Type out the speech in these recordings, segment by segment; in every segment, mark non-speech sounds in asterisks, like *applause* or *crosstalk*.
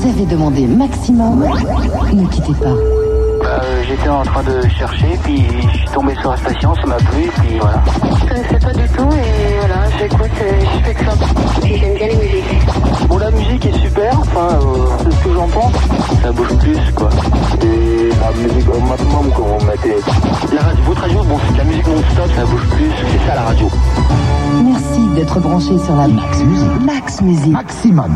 Vous avez demandé maximum. Ne quittez pas. Euh, J'étais en train de chercher, puis je suis tombé sur la station, ça m'a plu, puis voilà. Je connaissais pas du tout et voilà, j'écoute je fais que ça. Et j'aime bien les musiques. Bon, la musique est super, enfin, euh, c'est ce que j'en pense. Ça bouge plus, quoi. Et la musique au maximum, quand on mettait. La radio, votre radio, bon, c'est de la musique non-stop, ça bouge plus, c'est ça la radio. Merci d'être branché sur la Max Musique. Max Musique. Maximum.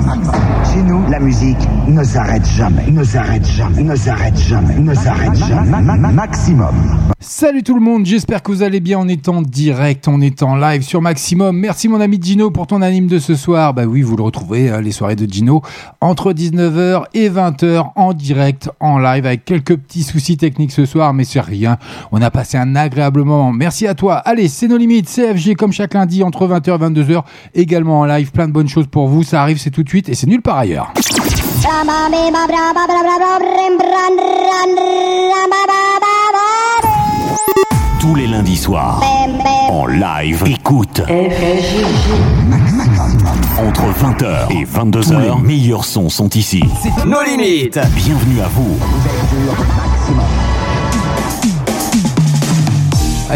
Chez nous, la musique ne s'arrête jamais, ne s'arrête jamais, ne s'arrête jamais, ne s'arrête jamais. Ma- ma- Maximum. Salut tout le monde, j'espère que vous allez bien. On est en direct, on est en live sur Maximum. Merci mon ami Gino pour ton anime de ce soir. Bah oui, vous le retrouvez, euh, les soirées de Gino, entre 19h et 20h en direct, en live, avec quelques petits soucis techniques ce soir, mais c'est rien. On a passé un agréable moment. Merci à toi. Allez, c'est nos limites, CFG comme chaque lundi entre 20h et 22h, également en live. Plein de bonnes choses pour vous. Ça arrive, c'est tout de suite et c'est nulle part ailleurs. Tous les lundis soirs, en live, écoute. Entre 20h et 22h, les meilleurs sons sont ici. Nos limites. Bienvenue à vous.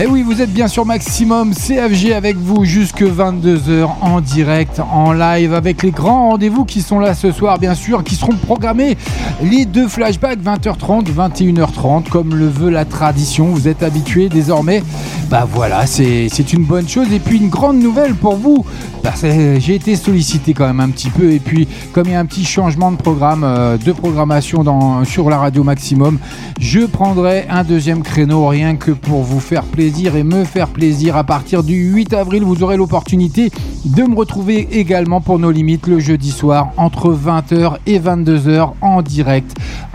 Eh oui, vous êtes bien sur Maximum CFG avec vous jusque 22h en direct, en live, avec les grands rendez-vous qui sont là ce soir, bien sûr, qui seront programmés les deux flashbacks 20h30, 21h30, comme le veut la tradition. Vous êtes habitués désormais. Bah voilà, c'est une bonne chose. Et puis une grande nouvelle pour vous, parce que j'ai été sollicité quand même un petit peu. Et puis, comme il y a un petit changement de programme, euh, de programmation sur la radio Maximum, je prendrai un deuxième créneau rien que pour vous faire plaisir et me faire plaisir. À partir du 8 avril, vous aurez l'opportunité de me retrouver également pour nos limites le jeudi soir entre 20h et 22h en direct.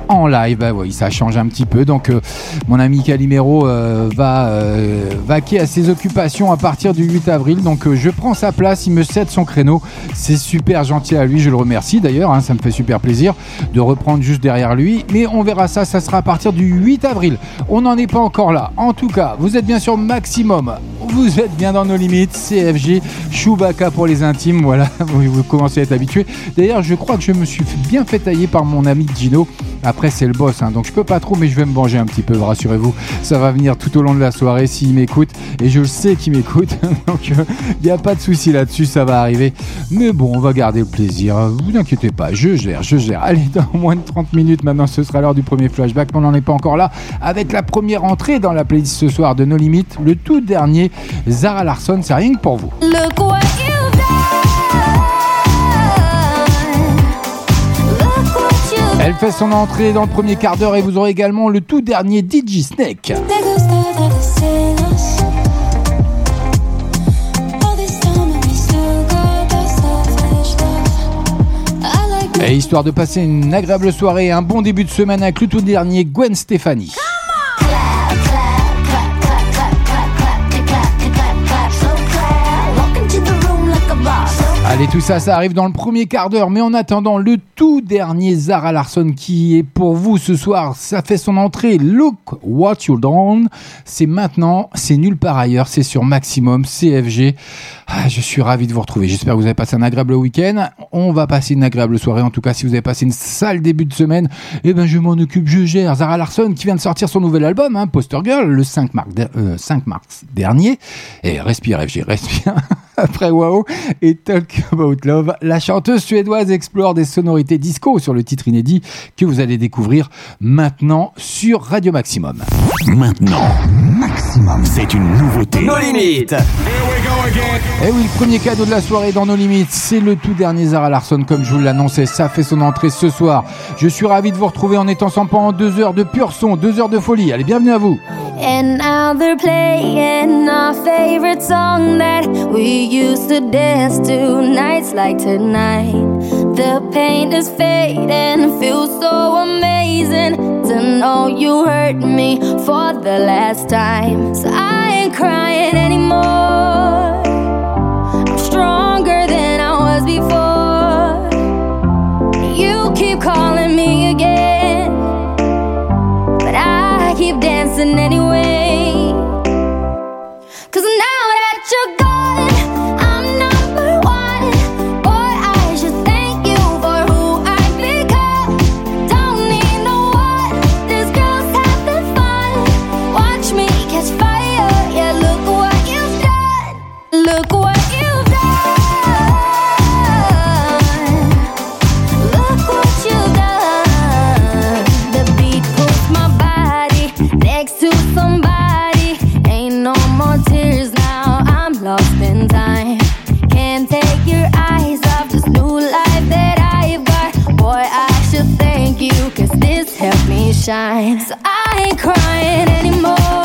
En live, bah oui, ça change un petit peu. Donc, euh, mon ami Calimero euh, va euh, vaquer à ses occupations à partir du 8 avril. Donc, je prends sa place, il me cède son créneau. C'est super gentil à lui, je le remercie d'ailleurs. hein, ça me fait super plaisir de reprendre juste derrière lui. Mais on verra ça, ça sera à partir du 8 avril. On n'en est pas encore là. En tout cas, vous êtes bien sûr maximum. Vous êtes bien dans nos limites. CFG, Chewbacca pour les intimes. Voilà, *laughs* vous, commencez à être habitué. D'ailleurs, je crois que je me suis bien fait tailler par mon ami Gino. Après, c'est le boss, hein, donc je peux pas trop, mais je vais me venger un petit peu, rassurez-vous. Ça va venir tout au long de la soirée s'il m'écoute. Et je le sais qu'il m'écoute. *laughs* donc, il n'y a pas de souci là-dessus, ça va arriver. Mais bon, on va garder le plaisir. Vous inquiétez pas, je gère, je gère. *laughs* Allez, dans moins de 30 minutes maintenant, ce sera l'heure du premier flashback. On n'en est pas encore là. Avec la première entrée dans la playlist ce soir de No Limites, le tout dernier, Zara Larson, c'est rien que pour vous. Look what you've done. Look what you've Elle fait son entrée dans le premier quart d'heure et vous aurez également le tout dernier DJ Snake. Et histoire de passer une agréable soirée et un bon début de semaine avec le tout dernier Gwen Stefani. Allez, tout ça, ça arrive dans le premier quart d'heure. Mais en attendant, le tout dernier Zara Larson qui est pour vous ce soir, ça fait son entrée. Look what you done. C'est maintenant, c'est nulle part ailleurs. C'est sur Maximum CFG. Ah, je suis ravi de vous retrouver. J'espère que vous avez passé un agréable week-end. On va passer une agréable soirée. En tout cas, si vous avez passé une sale début de semaine, eh ben, je m'en occupe, je gère. Zara Larson qui vient de sortir son nouvel album, hein, Poster Girl, le 5 mars, euh, 5 mars dernier. Et respire, FG, respire. *laughs* Après Wow et Talk About Love, la chanteuse suédoise explore des sonorités disco sur le titre inédit que vous allez découvrir maintenant sur Radio Maximum. Maintenant, c'est une nouveauté. Nos limites. Et oui, le premier cadeau de la soirée dans nos limites, c'est le tout dernier Zara Larson, comme je vous l'annonçais, ça fait son entrée ce soir. Je suis ravi de vous retrouver en étant ensemble pendant deux heures de pur son, deux heures de folie. Allez, bienvenue à vous. And now they're playing our favorite song that we used to dance to nights like tonight. The pain is fading, feels so amazing to know you hurt me for the last time. So I ain't crying anymore. Calling me again. But I keep dancing anyway. Cause now that you're shine. So I ain't crying anymore.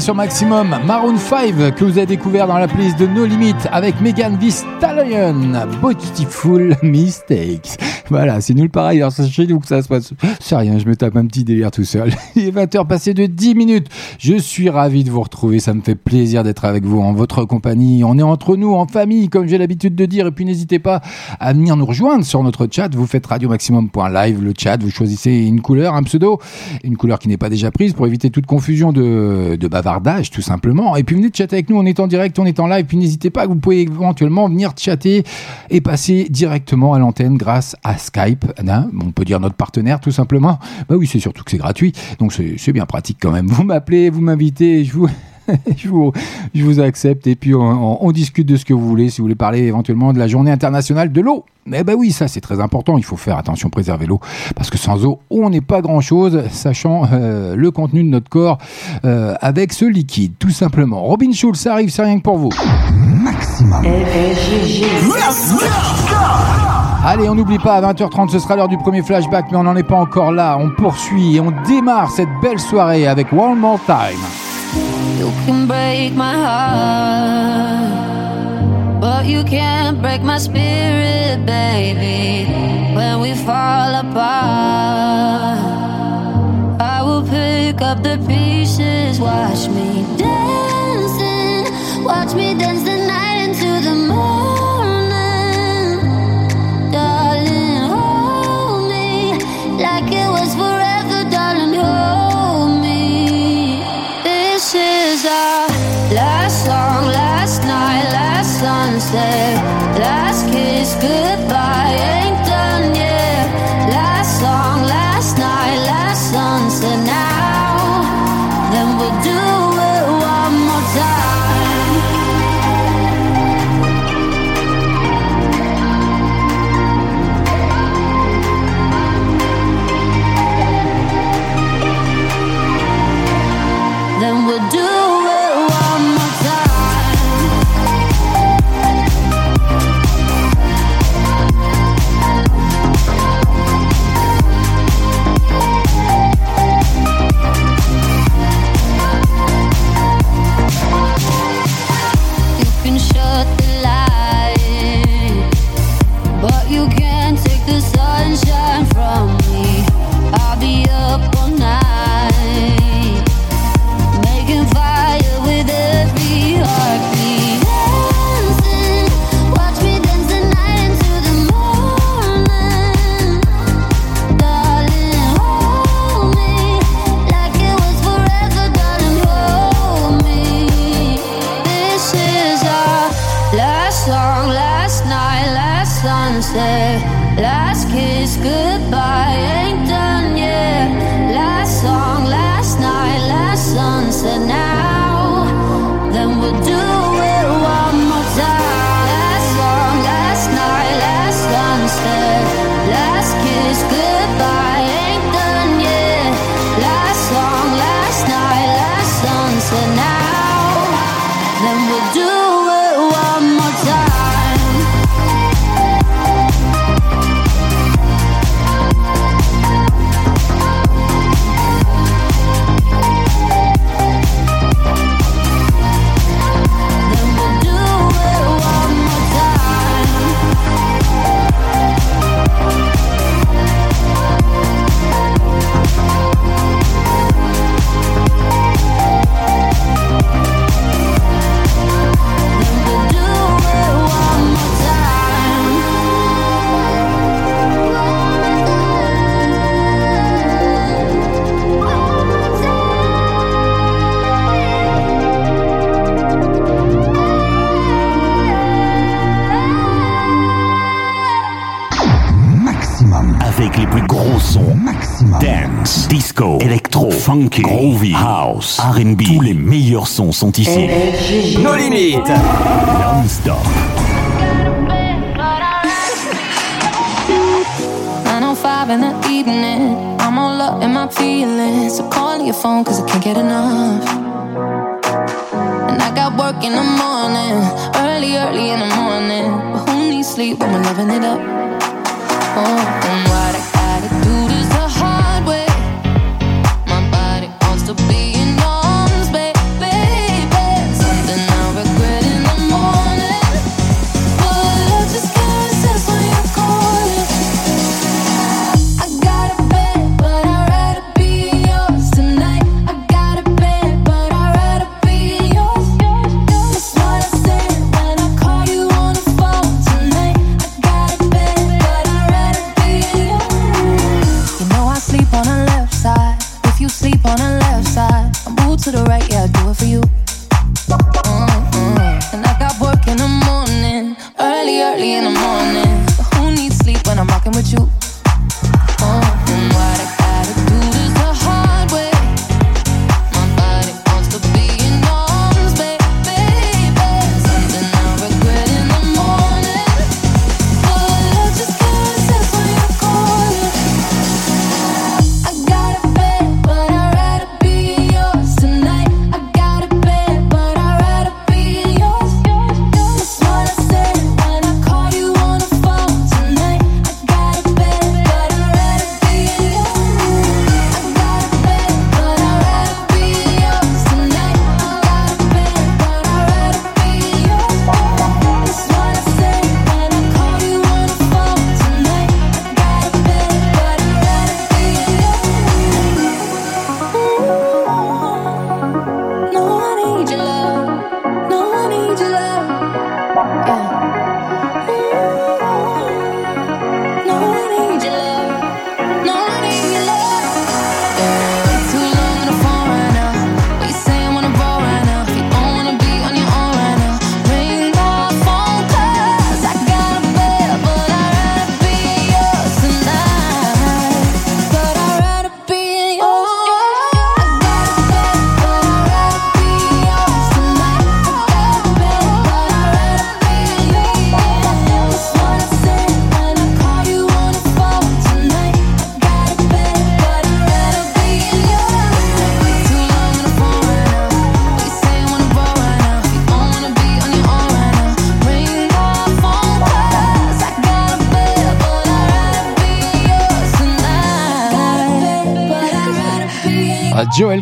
Bien sur Maximum Maroon 5 que vous avez découvert dans la playlist de No Limit avec Megan Thee Stallion. Beautiful *laughs* Mistakes. Voilà, c'est nul pareil. Alors, chez nous que ça se passe. C'est rien, je me tape un petit délire tout seul. *laughs* Il est 20h passé de 10 minutes. Je suis ravi de vous retrouver. Ça me fait plaisir d'être avec vous en votre compagnie. On est entre nous, en famille, comme j'ai l'habitude de dire. Et puis, n'hésitez pas à venir nous rejoindre sur notre chat. Vous faites radiomaximum.live, le chat. Vous choisissez une couleur, un pseudo, une couleur qui n'est pas déjà prise pour éviter toute confusion de, de bavardage, tout simplement. Et puis, venez chatter avec nous. On est en direct, on est en live. Puis, n'hésitez pas, vous pouvez éventuellement venir chatter et passer directement à l'antenne grâce à Skype, hein, on peut dire notre partenaire tout simplement. Bah oui, c'est surtout que c'est gratuit, donc c'est bien pratique quand même. Vous m'appelez, vous m'invitez, je vous, *laughs* je vous, je vous accepte et puis on, on discute de ce que vous voulez. Si vous voulez parler éventuellement de la journée internationale de l'eau, mais ben oui, ça c'est très important. Il faut faire attention, préserver l'eau, parce que sans eau, on n'est pas grand chose, sachant euh, le contenu de notre corps euh, avec ce liquide, tout simplement. Robin Schulz, ça arrive, c'est rien que pour vous. Maximum. Allez, on n'oublie pas, à 20h30, ce sera l'heure du premier flashback, mais on n'en est pas encore là. On poursuit et on démarre cette belle soirée avec One More Time. You can break my heart, but you can't break my spirit, baby. When we fall apart, I will pick up the pieces. Watch me dancing, watch me dance said gros sons. Maximum. Dance, disco, électro, funky, groovy, house, R&B. Tous les meilleurs sons sont ici. Nos limites. Non-stop. 905 in the evening. I'm all up in my feelings. So calling your phone cause I can't get enough. And I got work in the morning. Early, early in the morning. But who needs sleep when we're loving it up? Oh, and what I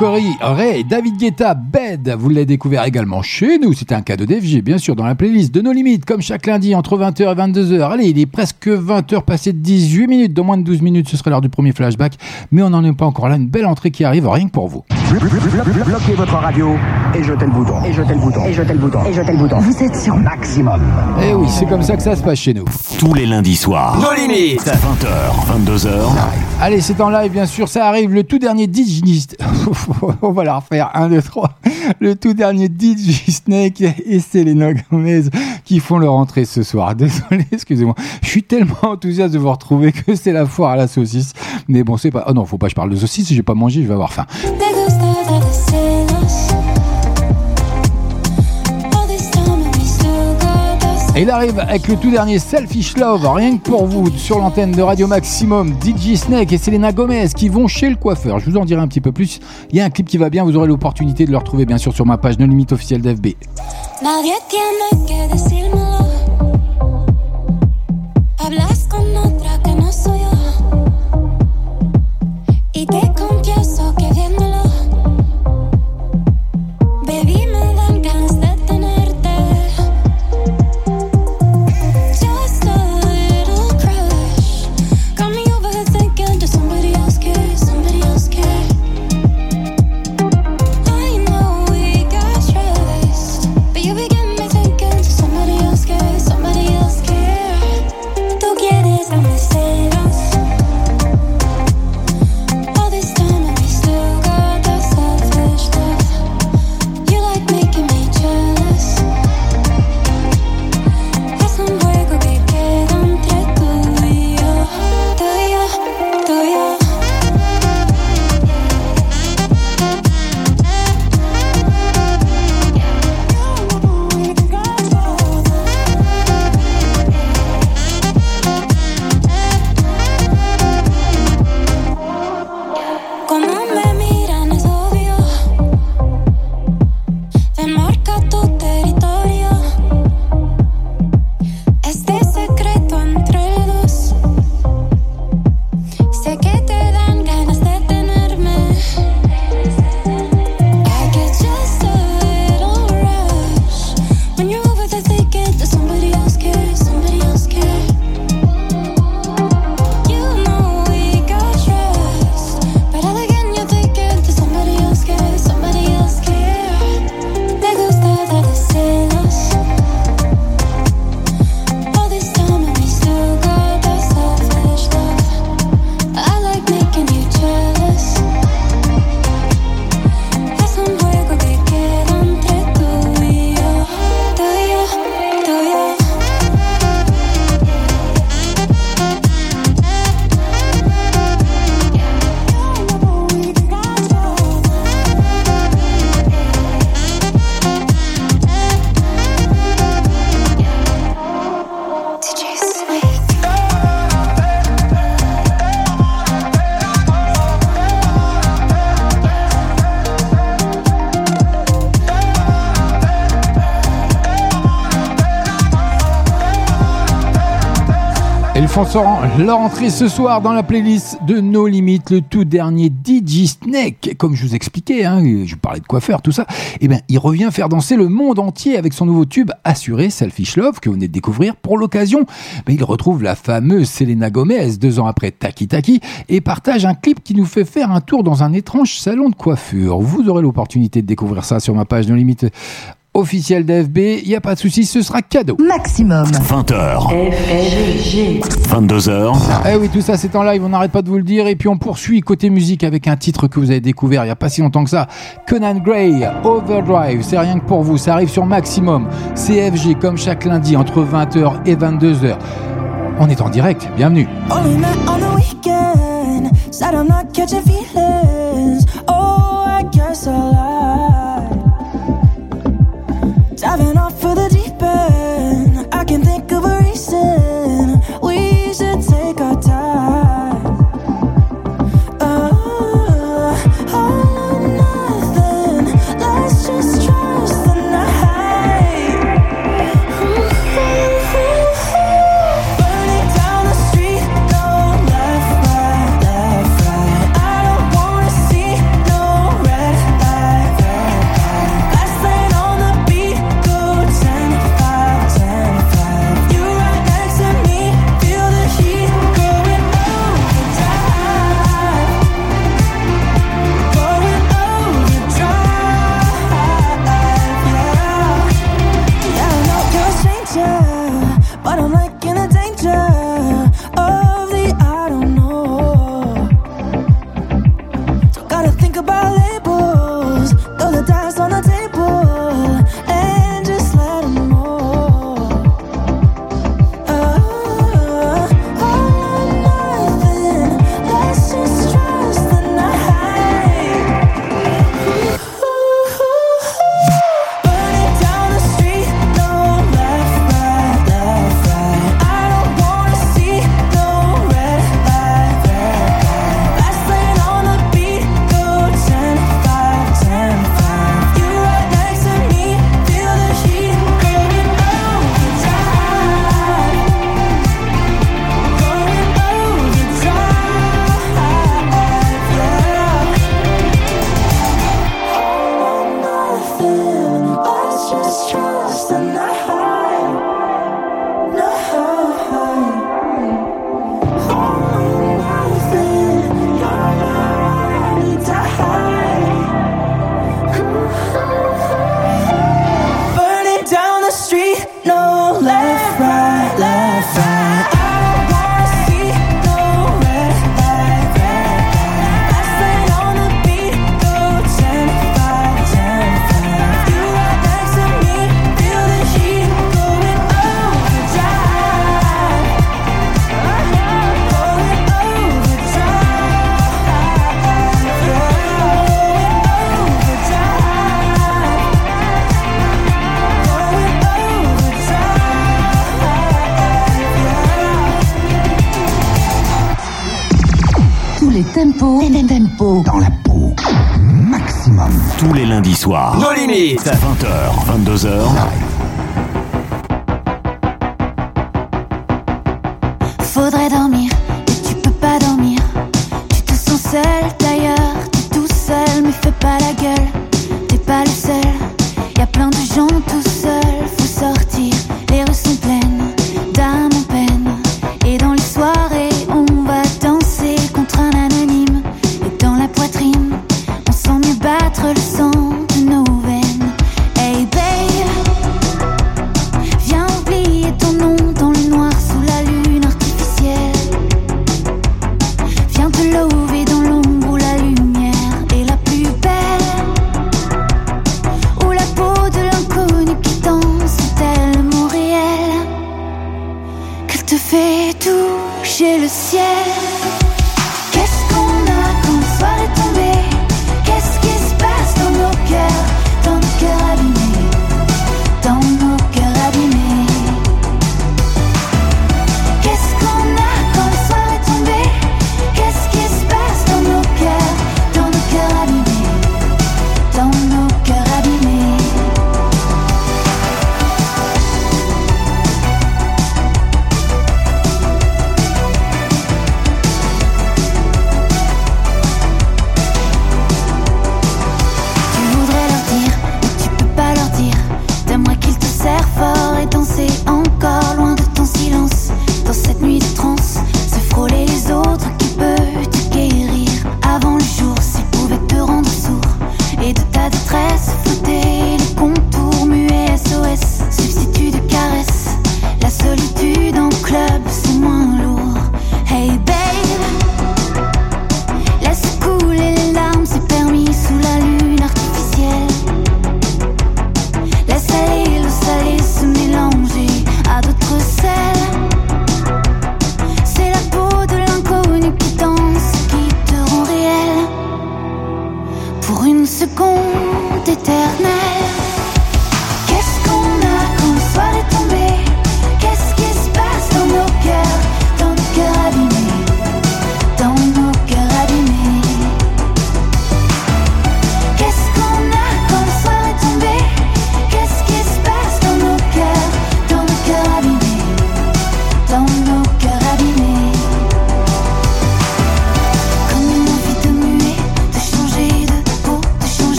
Corey, Ray, David Guetta, Bed, vous l'avez découvert également chez nous, c'était un cadeau d'FG, bien sûr, dans la playlist de nos limites, comme chaque lundi, entre 20h et 22h. Allez, il est presque 20h, passé de 18 minutes, dans moins de 12 minutes, ce serait l'heure du premier flashback, mais on n'en est pas encore là, une belle entrée qui arrive, rien que pour vous. Bloquez votre radio et jetez le bouton. Et jetez le bouton. Et jetez le bouton. Et jetez le bouton. Vous êtes sur maximum. Eh oui, c'est comme ça que ça se passe chez nous. Tous les lundis soirs. Nos limites. 20h, 22h. Allez, c'est en live, bien sûr, ça arrive, le tout dernier DJ... *laughs* on va la refaire, 1, 2, 3. Le tout dernier DJ Snake et Selena Gomez qui font leur entrée ce soir. *laughs* Désolé, excusez-moi. Je suis tellement enthousiaste de vous retrouver que c'est la foire à la saucisse. Mais bon, c'est pas... Oh non, faut pas que je parle de saucisse, j'ai pas mangé, je vais avoir faim. Et il arrive avec le tout dernier Selfish Love, rien que pour vous, sur l'antenne de Radio Maximum, DJ Snake et Selena Gomez qui vont chez le coiffeur. Je vous en dirai un petit peu plus. Il y a un clip qui va bien, vous aurez l'opportunité de le retrouver bien sûr sur ma page No Limite officielle d'FB. Font leur entrée ce soir dans la playlist de No Limit, le tout dernier DJ Snake. Comme je vous expliquais, hein, je parlais de coiffeur, tout ça. Eh bien, il revient faire danser le monde entier avec son nouveau tube Assuré, Selfish Love, que vous venez de découvrir pour l'occasion. Mais il retrouve la fameuse Selena Gomez deux ans après Taki Taki et partage un clip qui nous fait faire un tour dans un étrange salon de coiffure. Vous aurez l'opportunité de découvrir ça sur ma page No Limit officiel d'FB, il n'y a pas de souci, ce sera cadeau. Maximum. 20h. 22h. Eh oui, tout ça c'est en live, on n'arrête pas de vous le dire. Et puis on poursuit côté musique avec un titre que vous avez découvert il n'y a pas si longtemps que ça. Conan Gray, Overdrive, c'est rien que pour vous, ça arrive sur Maximum. CFG comme chaque lundi entre 20h et 22h. On est en direct, bienvenue.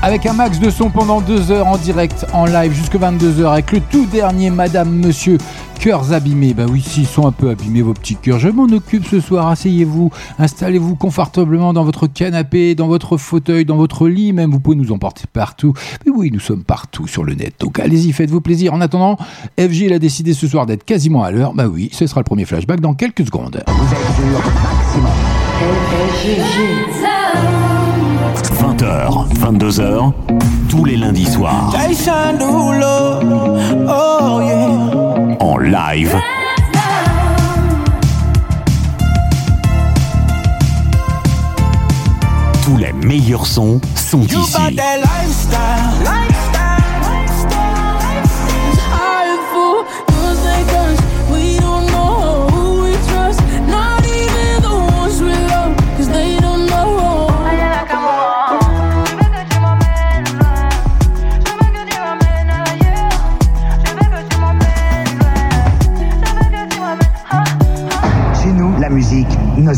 Avec un max de son pendant deux heures en direct, en live jusque 22h avec le tout dernier Madame Monsieur Cœurs abîmés. Bah oui, s'ils sont un peu abîmés vos petits cœurs, je m'en occupe ce soir. Asseyez-vous, installez-vous confortablement dans votre canapé, dans votre fauteuil, dans votre lit même. Vous pouvez nous emporter partout. Mais oui, nous sommes partout sur le net. Donc allez-y, faites-vous plaisir. En attendant, FG a décidé ce soir d'être quasiment à l'heure. Bah oui, ce sera le premier flashback dans quelques secondes. Vous êtes Maximum. 20h, 22h, tous les lundis soirs. En live. Tous les meilleurs sons sont ici.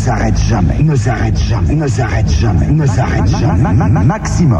S'arrête jamais, ne s'arrête jamais, ne s'arrête jamais, ne s'arrête jamais. Ma- ma- ma- Maximum.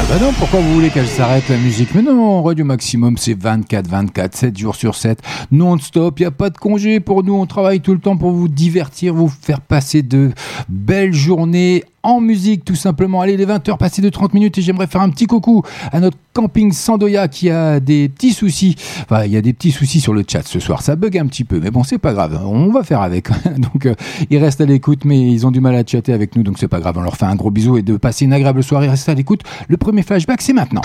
Ah bah non, pourquoi vous voulez qu'elle s'arrête la musique Mais non, Radio Maximum, c'est 24, 24, 7 jours sur 7, non-stop, il n'y a pas de congé pour nous, on travaille tout le temps pour vous divertir, vous faire passer de belles journées en musique tout simplement. Allez, les 20h passées de 30 minutes et j'aimerais faire un petit coucou à notre camping Sandoya qui a des petits soucis. Enfin, il y a des petits soucis sur le chat ce soir, ça bug un petit peu, mais bon, c'est pas grave, on va faire avec. *laughs* donc, euh, ils restent à l'écoute, mais ils ont du mal à chatter avec nous, donc c'est pas grave, on leur fait un gros bisou et de passer une agréable soirée, restez à l'écoute. Premier flashback, c'est maintenant.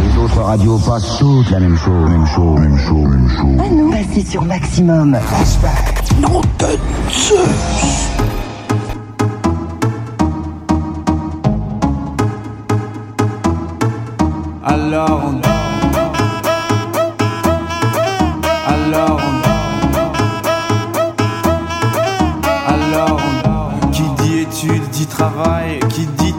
Les autres radios passent toutes la même chose, même chose, même chose, même chose. À nous, passez sur Maximum. Non de Zeus. Alors on Alors on Alors on Qui dit études dit travail Qui dit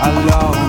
alors on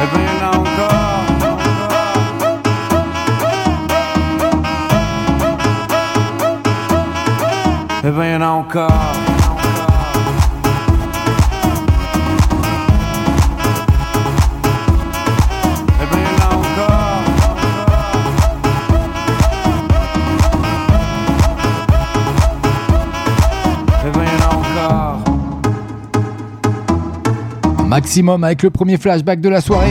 Eh ben y'en a encore. Eh Maximum avec le premier flashback de la soirée.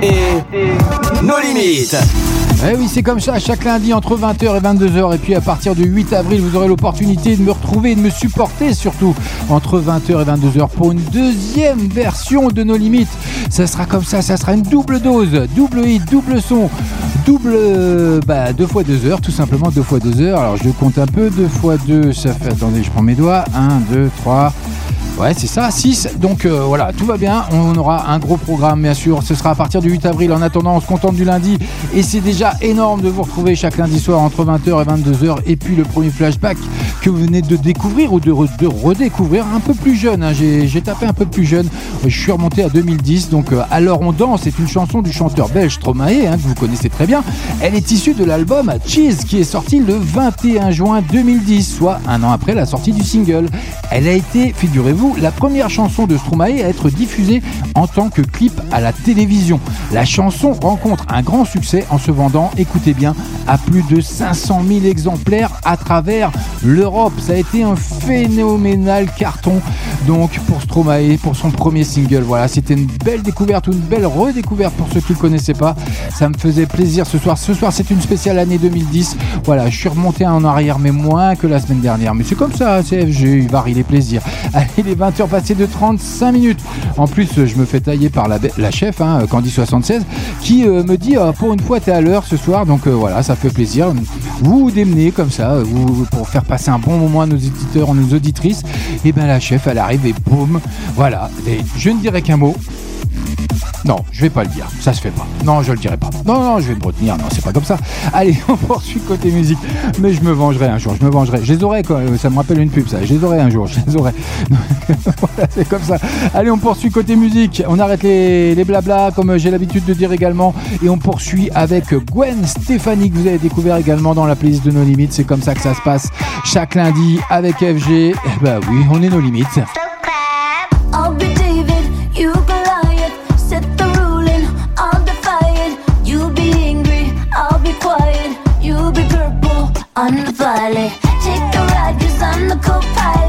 Et nos limites. Eh oui, c'est comme ça, chaque lundi entre 20h et 22h. Et puis à partir du 8 avril, vous aurez l'opportunité de me retrouver et de me supporter surtout entre 20h et 22h pour une deuxième version de nos limites. Ça sera comme ça, ça sera une double dose, double hit, double son, double, bah, deux fois deux heures, tout simplement deux fois deux heures. Alors je compte un peu, deux fois deux, ça fait, attendez, je prends mes doigts, 1, 2, 3. Ouais, c'est ça, 6. Donc euh, voilà, tout va bien. On aura un gros programme, bien sûr. Ce sera à partir du 8 avril. En attendant, on se contente du lundi. Et c'est déjà énorme de vous retrouver chaque lundi soir entre 20h et 22h. Et puis le premier flashback que vous venez de découvrir ou de, re- de redécouvrir un peu plus jeune. hein. J'ai tapé un peu plus jeune. Je suis remonté à 2010. Donc euh, Alors on danse, c'est une chanson du chanteur belge Stromae, hein, que vous connaissez très bien. Elle est issue de l'album Cheese qui est sorti le 21 juin 2010, soit un an après la sortie du single. Elle a été, figurez-vous, la première chanson de Stromae à être diffusée en tant que clip à la télévision. La chanson rencontre un grand succès en se vendant, écoutez bien, à plus de 500 000 exemplaires à travers l'Europe. Ça a été un phénoménal carton donc pour Stromae, pour son premier single. Voilà, c'était une belle découverte ou une belle redécouverte pour ceux qui ne le connaissaient pas. Ça me faisait plaisir ce soir. Ce soir, c'est une spéciale année 2010. Voilà, je suis remonté en arrière, mais moins que la semaine dernière. Mais c'est comme ça, CFG, il varie les plaisirs. *laughs* Allez, les 20h passées de 35 minutes. En plus, je me fais tailler par la, la chef, hein, Candy76, qui euh, me dit euh, pour une fois, t'es à l'heure ce soir. Donc euh, voilà, ça fait plaisir. Vous vous démenez comme ça, vous, pour faire passer un bon moment à nos éditeurs, à nos auditrices. Et ben la chef, elle arrive et boum, voilà. Et je ne dirai qu'un mot. Non, je vais pas le dire, ça se fait pas. Non, je le dirai pas. Non, non, je vais me retenir, non, c'est pas comme ça. *laughs* Allez, on poursuit côté musique. Mais je me vengerai un jour, je me vengerai. Je les aurai, quoi. ça me rappelle une pub, ça. Je les aurai un jour, je les aurai. *laughs* *laughs* voilà, c'est comme ça. Allez, on poursuit côté musique. On arrête les, les blabla, comme j'ai l'habitude de dire également. Et on poursuit avec Gwen Stéphanie, que vous avez découvert également dans la playlist de nos limites. C'est comme ça que ça se passe chaque lundi avec FG. Eh ben oui, on est nos limites. The. Take a ride, cause I'm the co pilot.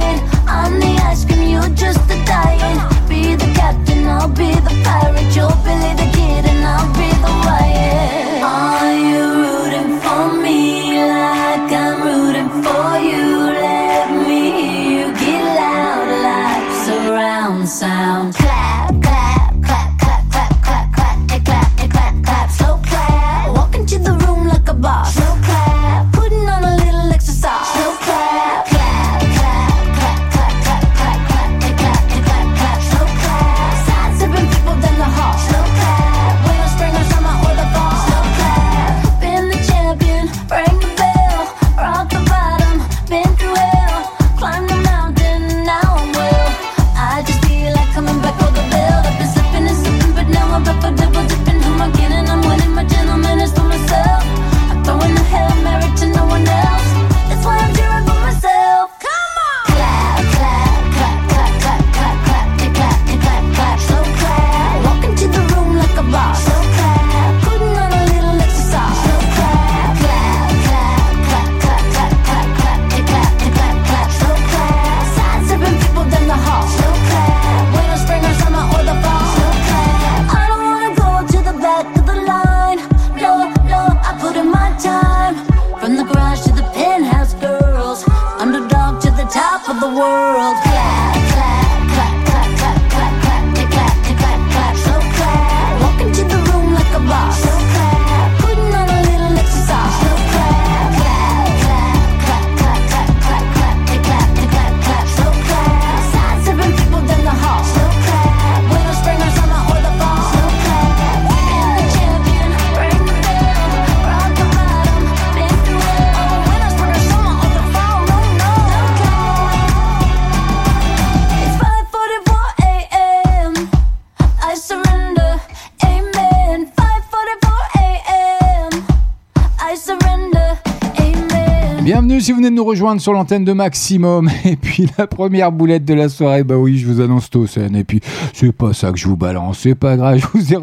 Rejoindre sur l'antenne de Maximum. *laughs* Et puis la première boulette de la soirée, bah oui, je vous annonce Tosen. Et puis c'est pas ça que je vous balance, c'est pas grave. *laughs* Je vous ai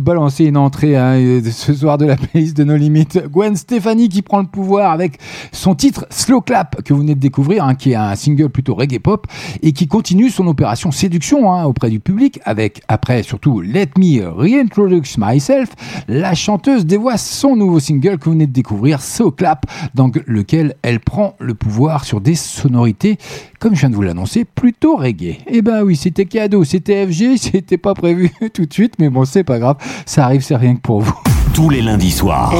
balancé une entrée hein, ce soir de la playlist de nos limites. Gwen Stefani qui prend le pouvoir avec son titre Slow Clap que vous venez de découvrir, hein, qui est un single plutôt reggae pop et qui continue son opération séduction hein, auprès du public avec après surtout Let Me Reintroduce Myself. La chanteuse dévoile son nouveau single que vous venez de découvrir, So Clap, dans lequel elle prend le pouvoir sur des sonorités, comme je viens de vous l'annoncer, plutôt reggae. Eh ben oui, c'était cadeau, c'était FG, *laughs* c'était pas prévu *laughs* tout de suite, mais bon, c'est pas grave, ça arrive, c'est rien que pour vous. Tous les lundis soirs.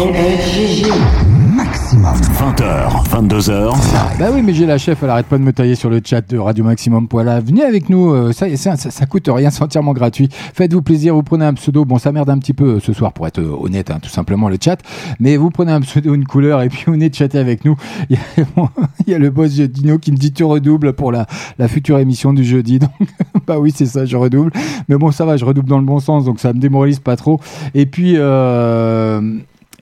Maximum. 20h, 22h. Bah oui, mais j'ai la chef, elle arrête pas de me tailler sur le chat de Radio Maximum. Voilà, venez avec nous, euh, ça, ça, ça, ça coûte rien, c'est entièrement gratuit. Faites-vous plaisir, vous prenez un pseudo. Bon, ça merde un petit peu euh, ce soir pour être euh, honnête, hein, tout simplement le chat. Mais vous prenez un pseudo, une couleur, et puis venez de chatter avec nous. *laughs* Il y a, bon, il y a le boss Dino qui me dit tu redoubles pour la, la future émission du jeudi. *laughs* Donc, bah oui, c'est ça, je redouble. Mais bon, ça va, je redouble dans le bon sens, donc ça me démoralise pas trop. Et puis, euh,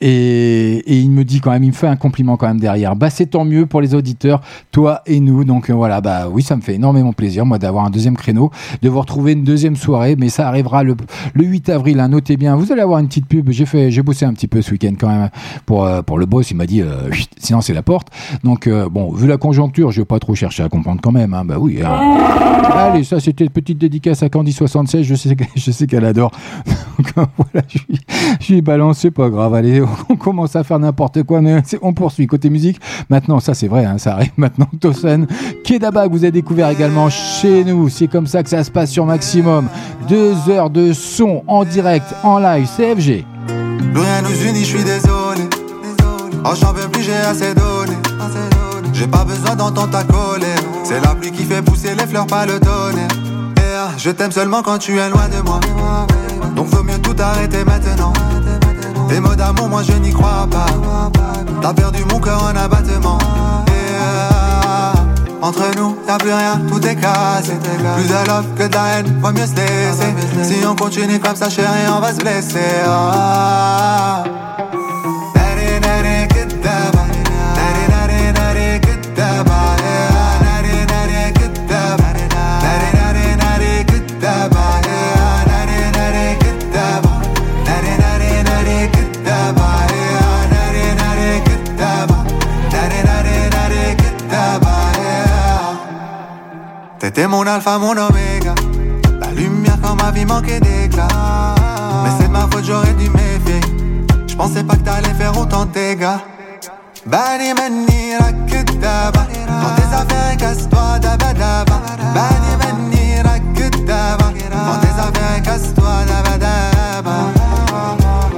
et, et, il me dit quand même, il me fait un compliment quand même derrière. Bah c'est tant mieux pour les auditeurs, toi et nous. Donc euh, voilà, bah oui, ça me fait énormément plaisir moi d'avoir un deuxième créneau, de vous retrouver une deuxième soirée, mais ça arrivera le, le 8 avril. Hein, notez bien, vous allez avoir une petite pub. J'ai fait, j'ai bossé un petit peu ce week-end quand même pour euh, pour le boss. Il m'a dit, euh, sinon c'est la porte. Donc euh, bon, vu la conjoncture, je vais pas trop chercher à comprendre quand même. Hein, bah oui. Hein. Allez, ça c'était une petite dédicace à Candy 76. Je sais, *laughs* je sais qu'elle adore. *laughs* Donc voilà, je lui, balance, c'est pas grave. Allez *laughs* on commence à faire n'importe quoi, mais on poursuit côté musique. Maintenant, ça c'est vrai, hein, ça arrive *laughs* maintenant. Tosen, Kedaba, que vous avez découvert également chez nous. C'est comme ça que ça se passe sur Maximum. Deux heures de son en direct, en live, CFG. Rien nous unit, je suis désolé. Oh, j'en veux plus, j'ai assez donné. J'ai pas besoin d'entendre ta colère. C'est la pluie qui fait pousser les fleurs, pas le tonnerre. Je t'aime seulement quand tu es loin de moi. Donc vaut mieux tout arrêter maintenant. Tes mots d'amour, moi je n'y crois pas. T'as perdu mon cœur en abattement. Yeah. Entre nous, y'a plus rien, tout est cassé. Plus de love que de la haine, vaut mieux se laisser. Si on continue comme ça, chérie, on va se blesser. Ah. Mon alpha, mon oméga. La lumière quand ma vie manquait d'éclat. Mais c'est de ma faute, j'aurais dû méfier. Je pensais pas que t'allais faire autant de dégâts. Bani mani rakutaba Dans tes affaires et casse-toi daba daba Bani mani Dans tes affaires et casse-toi daba daba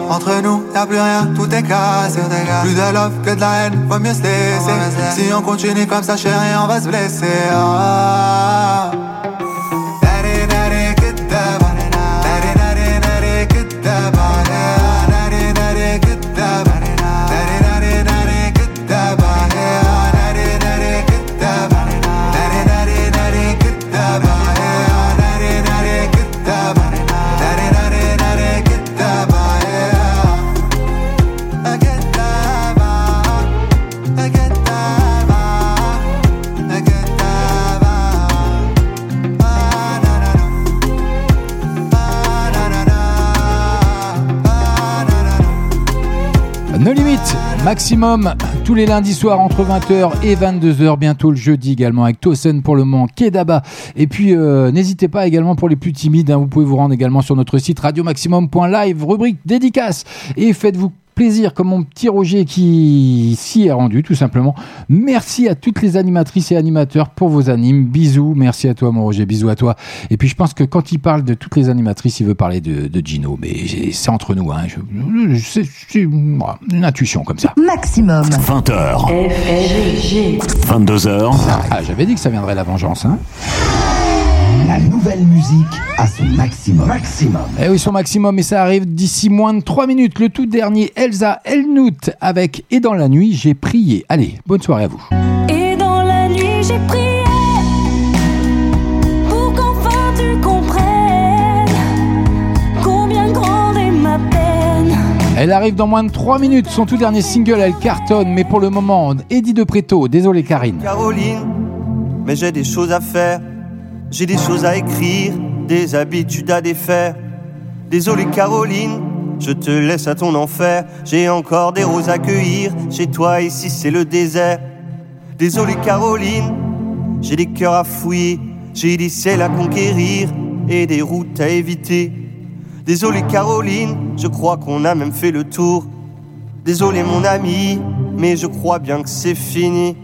Entre nous y'a plus rien, tout est cassé Plus de love que de la haine, vaut mieux se laisser Si on continue comme ça chérie on va se blesser Ah. Maximum, tous les lundis soirs entre 20h et 22h, bientôt le jeudi également avec Tosen pour le moment, Kedaba. Et puis euh, n'hésitez pas également pour les plus timides, hein, vous pouvez vous rendre également sur notre site radiomaximum.live, rubrique dédicace, et faites-vous plaisir comme mon petit Roger qui s'y est rendu tout simplement. Merci à toutes les animatrices et animateurs pour vos animes. Bisous, merci à toi mon Roger, bisous à toi. Et puis je pense que quand il parle de toutes les animatrices, il veut parler de, de Gino, mais c'est entre nous, hein. C'est une intuition comme ça. Maximum. 20h, FG. 22h. Ah, j'avais dit que ça viendrait la vengeance, hein. La nouvelle musique à son maximum. Maximum. Eh oui, son maximum, et ça arrive d'ici moins de 3 minutes. Le tout dernier, Elsa Elnout avec Et dans la nuit, j'ai prié. Allez, bonne soirée à vous. Et dans la nuit, j'ai prié pour qu'enfin tu comprennes combien grande est ma peine. Elle arrive dans moins de 3 minutes. Son tout dernier single, elle cartonne. Mais pour le moment, Eddie de Préto. Désolé, Karine. Caroline, mais j'ai des choses à faire. J'ai des choses à écrire, des habitudes à défaire. Désolé, Caroline, je te laisse à ton enfer. J'ai encore des roses à cueillir. Chez toi, ici, c'est le désert. Désolé, Caroline, j'ai des cœurs à fouiller. J'ai des ciels à conquérir et des routes à éviter. Désolé Caroline, je crois qu'on a même fait le tour. Désolé mon ami, mais je crois bien que c'est fini.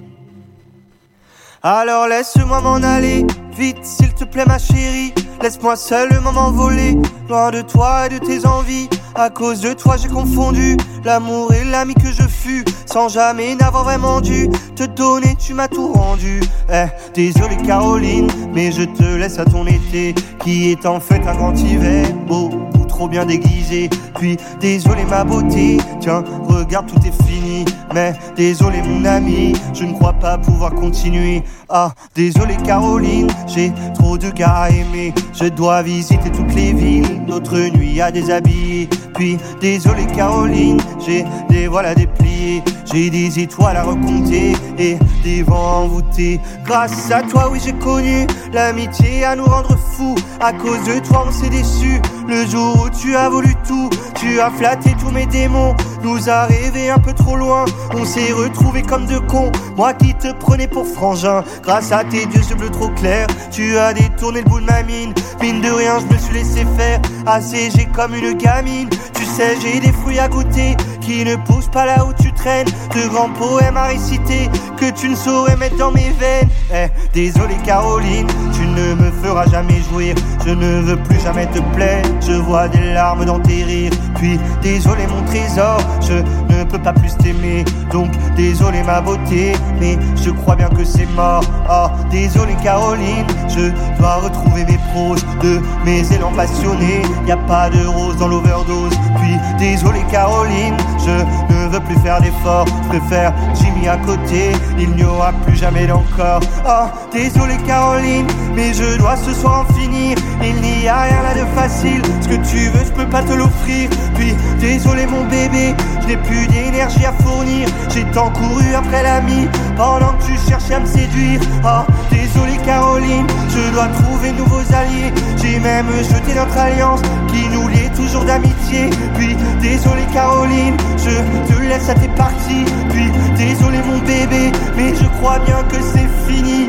Alors laisse-moi m'en aller, vite s'il te plaît ma chérie. Laisse-moi seulement m'envoler, loin de toi et de tes envies. À cause de toi j'ai confondu l'amour et l'ami que je fus, sans jamais n'avoir vraiment dû te donner, tu m'as tout rendu. Eh, désolé Caroline, mais je te laisse à ton été, qui est en fait un grand hiver, beaucoup bien déguisé. Puis désolé ma beauté, tiens, regarde tout est fini. Mais désolé mon ami, je ne crois pas pouvoir continuer. Ah, désolé Caroline, j'ai trop de gars à aimer. Je dois visiter toutes les villes, d'autres nuits à déshabiller. Puis désolé Caroline, j'ai des voiles à déplier. J'ai des étoiles à recompter et des vents envoûtés. Grâce à toi, oui, j'ai connu l'amitié à nous rendre fous. À cause de toi, on s'est déçus. Le jour où tu as voulu tout, tu as flatté tous mes démons. Nous a rêvé un peu trop loin. On s'est retrouvés comme deux cons. Moi qui te prenais pour frangin. Grâce à tes yeux bleus trop clairs, tu as détourné le bout de ma mine. Mine de rien, je me suis laissé faire. Assiégé comme une gamine. Tu sais, j'ai des fruits à goûter qui ne poussent pas là où tu traînes. De grands poèmes à réciter que tu ne saurais mettre dans mes veines. Eh, désolé Caroline, tu ne me feras jamais jouir. Je ne veux plus jamais te plaire. Je vois des larmes dans tes rires. Puis désolé mon trésor, je ne peux pas plus t'aimer. Donc désolé ma beauté, mais je crois bien que c'est mort. Oh, désolé Caroline, je dois retrouver mes proses de mes élans passionnés. Y a pas de rose dans l'overdose. Puis désolé Caroline, je ne veux plus faire d'efforts. Je préfère Jimmy à côté, il n'y aura plus jamais d'encore. Oh, désolé Caroline, mais je dois ce soir en finir. Il n'y a rien là de facile. Ce que tu veux, je peux pas te l'offrir. Puis désolé mon bébé, je n'ai plus d'énergie à fournir. J'ai tant couru après l'ami pendant que tu cherchais à me séduire. Oh, désolé Caroline, je dois trouver de nouveaux alliés. J'ai même jeté notre alliance qui nous liait toujours d'amitié. Puis désolé Caroline, je te laisse à tes parties. Puis désolé mon bébé, mais je crois bien que c'est fini.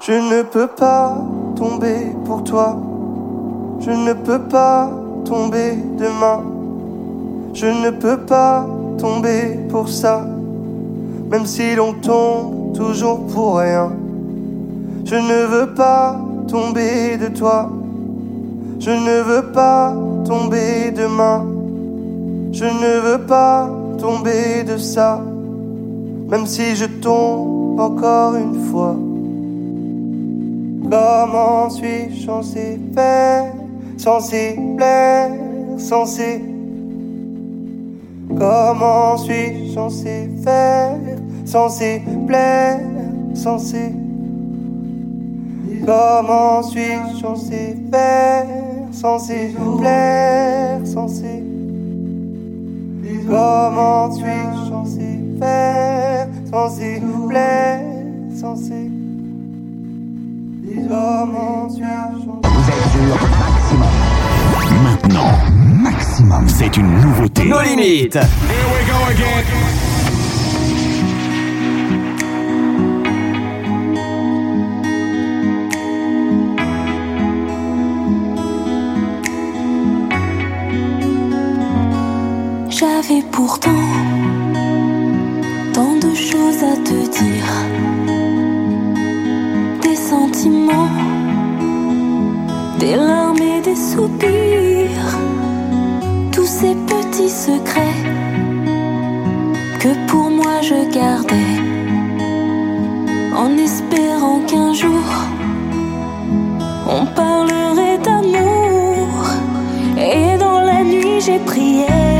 Je ne peux pas tomber pour toi. Je ne peux pas tomber demain. Je ne peux pas tomber pour ça. Même si l'on tombe toujours pour rien. Je ne veux pas tomber de toi. Je ne veux pas tomber demain. Je ne veux pas tomber de ça. Même si je tombe encore une fois. Comment suis-je censé faire, censé plaire, censé? Comment suis-je censé faire, censé plaire, censé? Comment suis-je censé faire, censé plaire, censé? Comment suis-je censé faire, censé plaire, censé Comment suis-je Maintenant, maximum. C'est une nouveauté. Nos limites. J'avais pourtant tant de choses à te dire, des sentiments, des larmes et des soupirs, tous ces petits secrets que pour moi je gardais, en espérant qu'un jour on parlerait d'amour. Et dans la nuit j'ai prié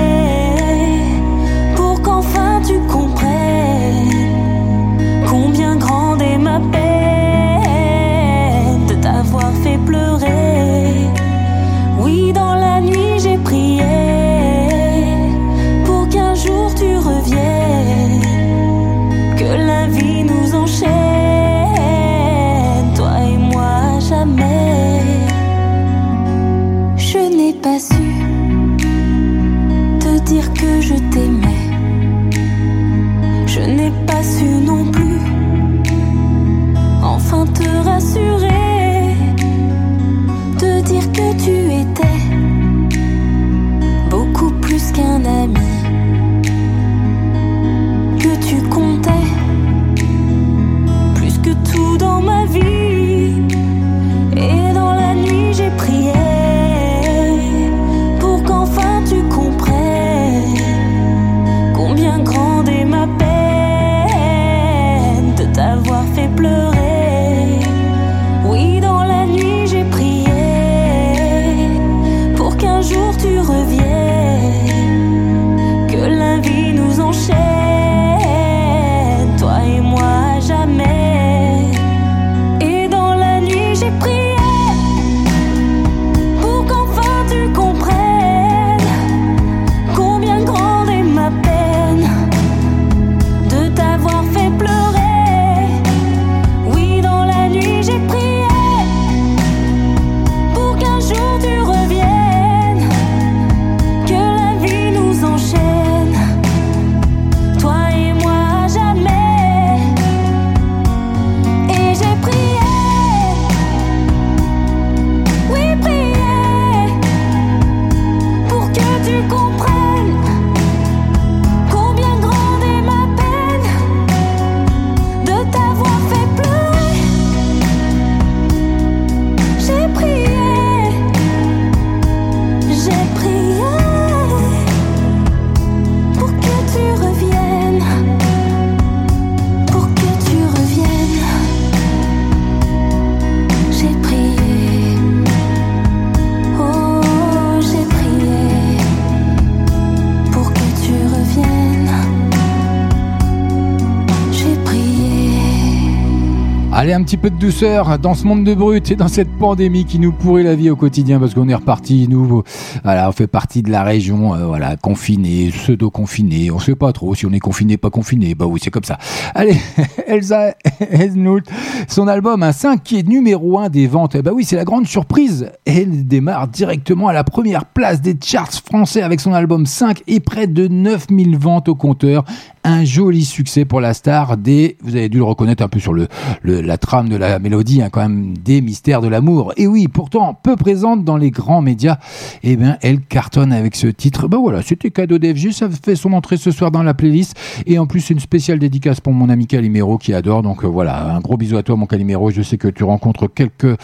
Un petit peu de douceur dans ce monde de brut et dans cette pandémie qui nous pourrit la vie au quotidien parce qu'on est reparti, nous, voilà, on fait partie de la région, euh, voilà, confiné, pseudo-confiné, on sait pas trop si on est confiné, pas confiné, bah oui, c'est comme ça. Allez, *laughs* Elsa Hesnoult, son album, un 5 qui est numéro 1 des ventes, bah oui, c'est la grande surprise. Elle démarre directement à la première place des charts français avec son album 5 et près de 9000 ventes au compteur un joli succès pour la star des, vous avez dû le reconnaître un peu sur le, la trame de la mélodie, hein, quand même, des mystères de l'amour. Et oui, pourtant peu présente dans les grands médias, eh bien, elle cartonne avec ce titre. Ben voilà, c'était cadeau d'FG, ça fait son entrée ce soir dans la playlist. Et en plus, une spéciale dédicace pour mon ami Calimero qui adore. Donc euh, voilà, un gros bisou à toi, mon Calimero. Je sais que tu rencontres quelques euh,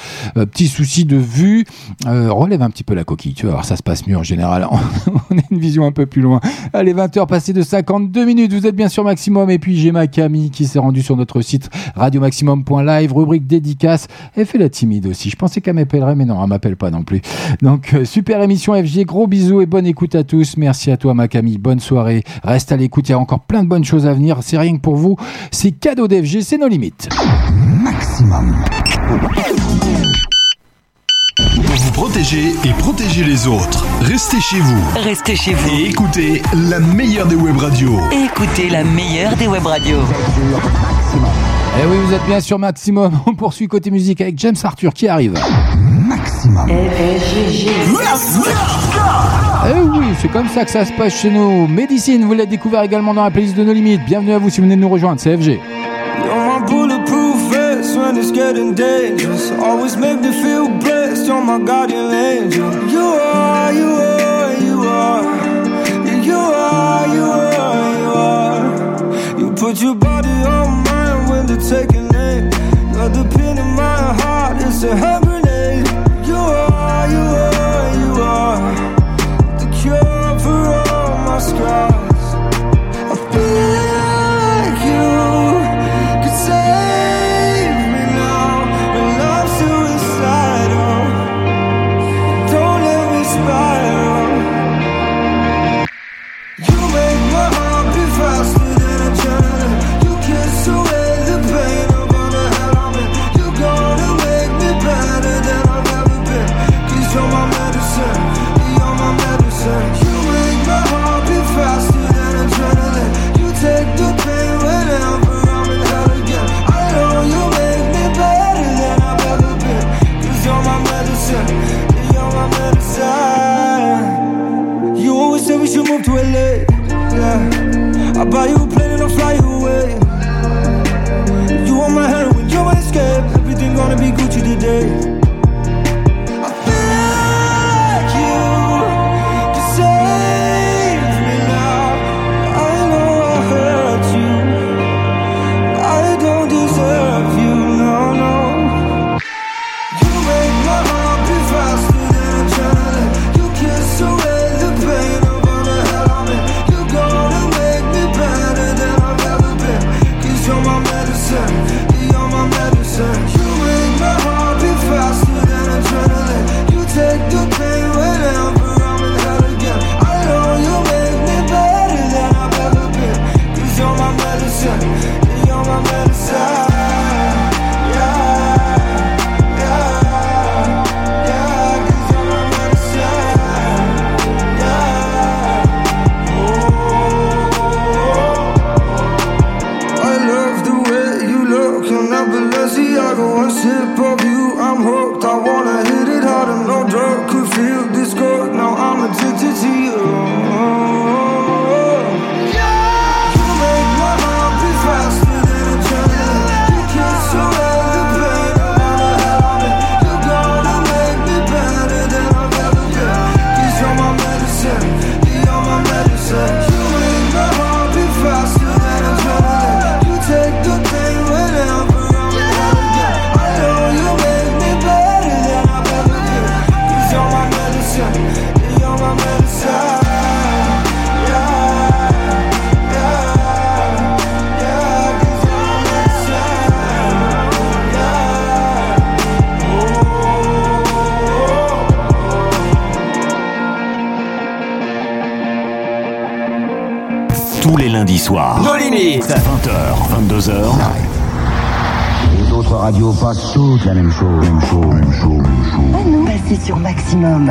petits soucis de vue. Euh, relève un petit peu la coquille, tu vas voir, ça se passe mieux en général. *laughs* On a une vision un peu plus loin. Allez, 20h passées de 52 minutes. Vous bien sûr Maximum. Et puis j'ai ma Camille qui s'est rendue sur notre site radiomaximum.live, rubrique dédicace. Elle fait la timide aussi. Je pensais qu'elle m'appellerait, mais non, elle m'appelle pas non plus. Donc euh, super émission FG. Gros bisous et bonne écoute à tous. Merci à toi ma Camille. Bonne soirée. Reste à l'écoute. Il y a encore plein de bonnes choses à venir. C'est rien que pour vous. C'est cadeau d'FG. C'est nos limites. Maximum. Pour vous protéger et protéger les autres, restez chez vous. Restez chez vous. Et écoutez la meilleure des web radios. Écoutez la meilleure des web radios. Eh oui, vous êtes bien sur Maximum. On poursuit côté musique avec James Arthur qui arrive. Maximum. Eh oui, c'est comme ça que ça se passe chez nous. Médecine, vous l'avez découvert également dans la playlist de nos limites. Bienvenue à vous si vous venez de nous rejoindre, c'est FG. when it's getting dangerous. Always make me feel blessed. You're my guardian angel. You are, you are, you are. You are, you are, you are. You put your body on mine when they're taking aim. You're the pin in my heart. It's a hand grenade. You are, you are, you are. The cure for all my scars. Les autres radios passent toutes la même chose. Même chose, même chose, même chose. Ah non, passez sur maximum.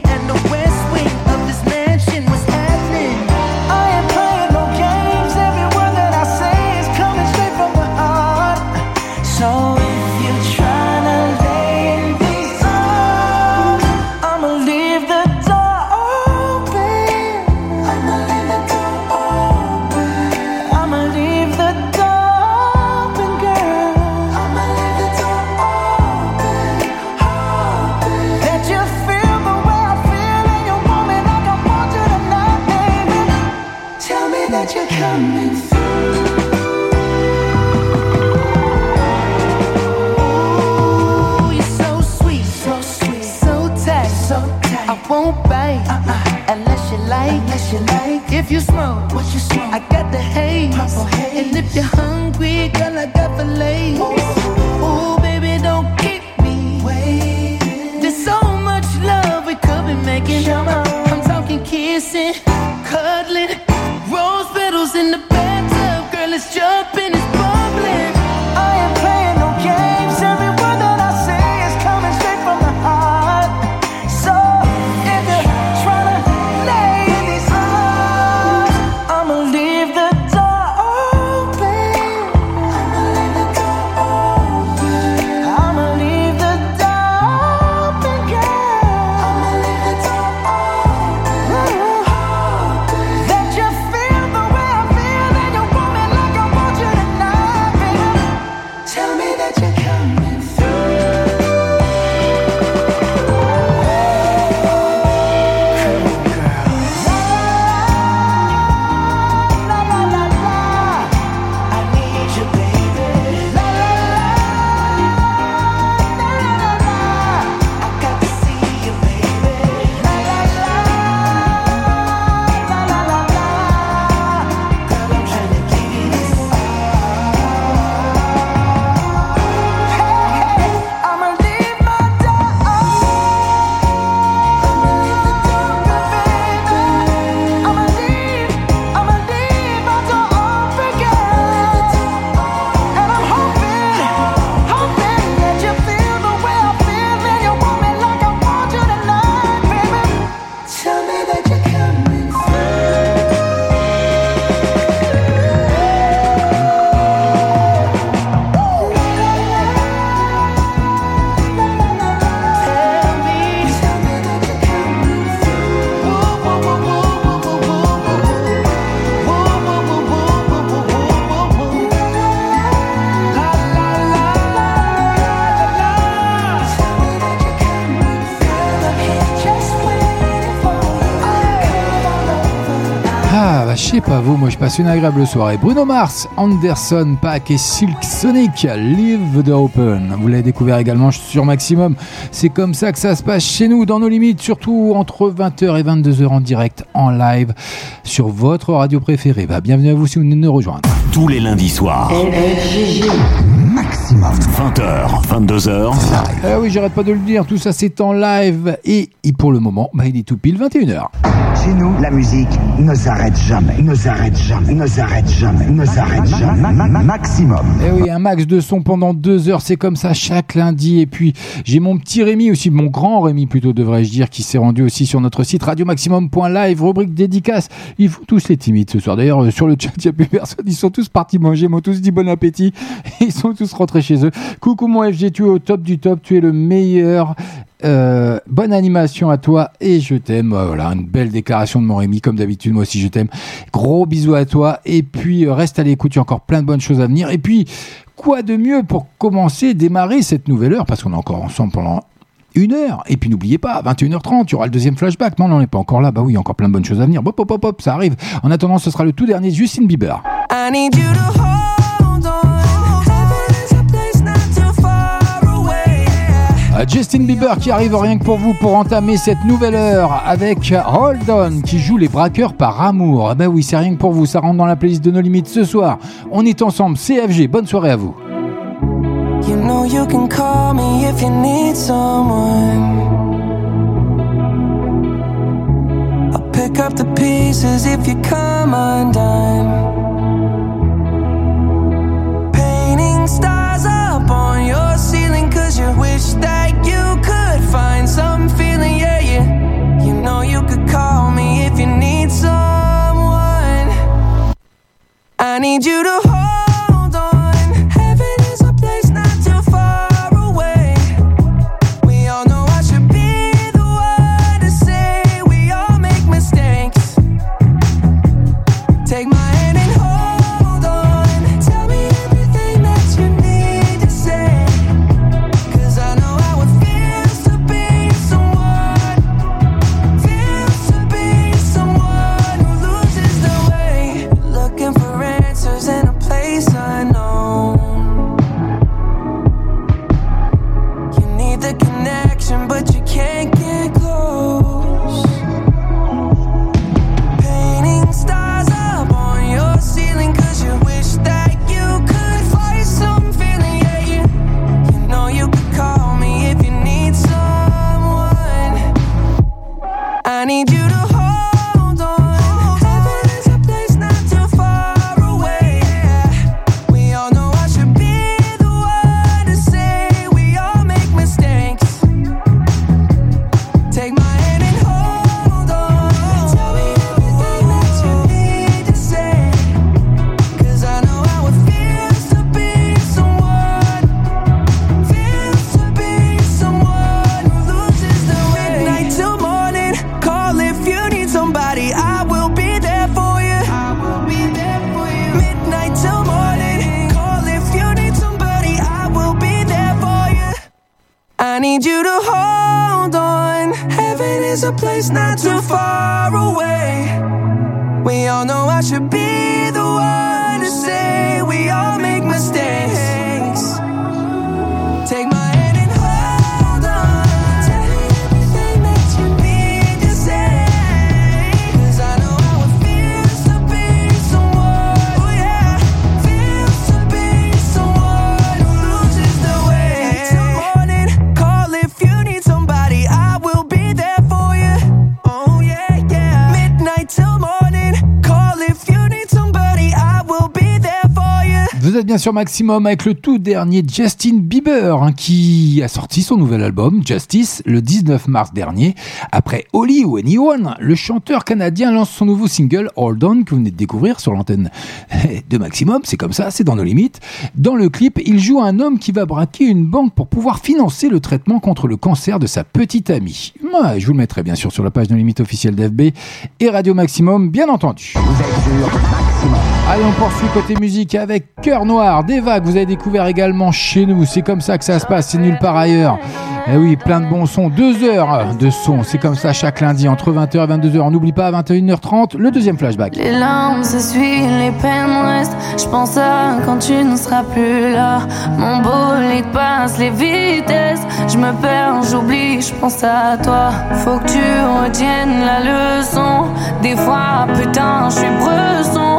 vous, moi je passe une agréable soirée. Bruno Mars, Anderson, Pack et Silk Sonic, Live the Open. Vous l'avez découvert également sur Maximum. C'est comme ça que ça se passe chez nous, dans nos limites, surtout entre 20h et 22h en direct, en live, sur votre radio préférée. Bah, bienvenue à vous si vous venez de nous rejoindre. Tous les lundis soirs. Maximum. 20h, 22h. Ah oui, j'arrête pas de le dire, tout ça c'est en live et, et pour le moment, bah, il est tout pile 21h. Chez nous, la musique ne s'arrête jamais, ne s'arrête jamais, ne s'arrête jamais, ne s'arrête jamais. Ma- ma- ma- Maximum. Eh oui, un max de son pendant deux heures, c'est comme ça chaque lundi. Et puis, j'ai mon petit Rémi aussi, mon grand Rémi plutôt devrais-je dire, qui s'est rendu aussi sur notre site radiomaximum.live, rubrique dédicace. Ils font tous les timides ce soir. D'ailleurs, euh, sur le chat, il n'y a plus personne. Ils sont tous partis manger, ils m'ont tous dit bon appétit. *laughs* Ils sont tous rentrés chez eux. Coucou mon FG, tu es au top du top, tu es le meilleur. Euh, bonne animation à toi et je t'aime. Euh, Voilà, une belle déclaration de mon Rémi, comme d'habitude, moi aussi je t'aime. Gros bisous à toi et puis euh, reste à l'écoute, il y a encore plein de bonnes choses à venir. Et puis, quoi de mieux pour commencer, démarrer cette nouvelle heure, parce qu'on est encore ensemble pendant Une heure. Et puis n'oubliez pas, 21h30, il y aura le deuxième flashback. Non, on n'en est pas encore là. Bah oui, encore plein de bonnes choses à venir. Hop, hop, hop, hop, ça arrive. En attendant, ce sera le tout dernier Justin Bieber. I need you to hold on. Justin Bieber qui arrive rien que pour vous pour entamer cette nouvelle heure avec Hold On qui joue les braqueurs par amour. Ah bah oui, c'est rien que pour vous, ça rentre dans la playlist de nos limites ce soir. On est ensemble, CFG, bonne soirée à vous. You know you can call me if you need someone. I'll pick up the pieces if you come undone. Painting stars up on your ceiling cause you wish that I need you to hold need you to hold on. Heaven is a place not too far away. We all know I should be the one to say we all make mistakes. Vous êtes bien sûr Maximum avec le tout dernier Justin Bieber hein, qui a sorti son nouvel album Justice le 19 mars dernier. Après Holly ou Anyone, le chanteur canadien lance son nouveau single Hold On que vous venez de découvrir sur l'antenne *laughs* de Maximum. C'est comme ça, c'est dans nos limites. Dans le clip, il joue un homme qui va braquer une banque pour pouvoir financer le traitement contre le cancer de sa petite amie. Moi, je vous le mettrai bien sûr sur la page de limites officielle d'FB et Radio Maximum, bien entendu. Allez, on poursuit côté musique avec Noir, des vagues, vous avez découvert également chez nous. C'est comme ça que ça se passe, c'est nulle part ailleurs. Eh oui, plein de bons sons, deux heures de sons, c'est comme ça chaque lundi entre 20h et 22h. On n'oublie pas à 21h30 le deuxième flashback. Les larmes s'essuient, les peines restent. Je pense à quand tu ne seras plus là. Mon bolide passe les vitesses. Je me perds, j'oublie, je pense à toi. Faut que tu retiennes la leçon. Des fois, putain, je suis bresson.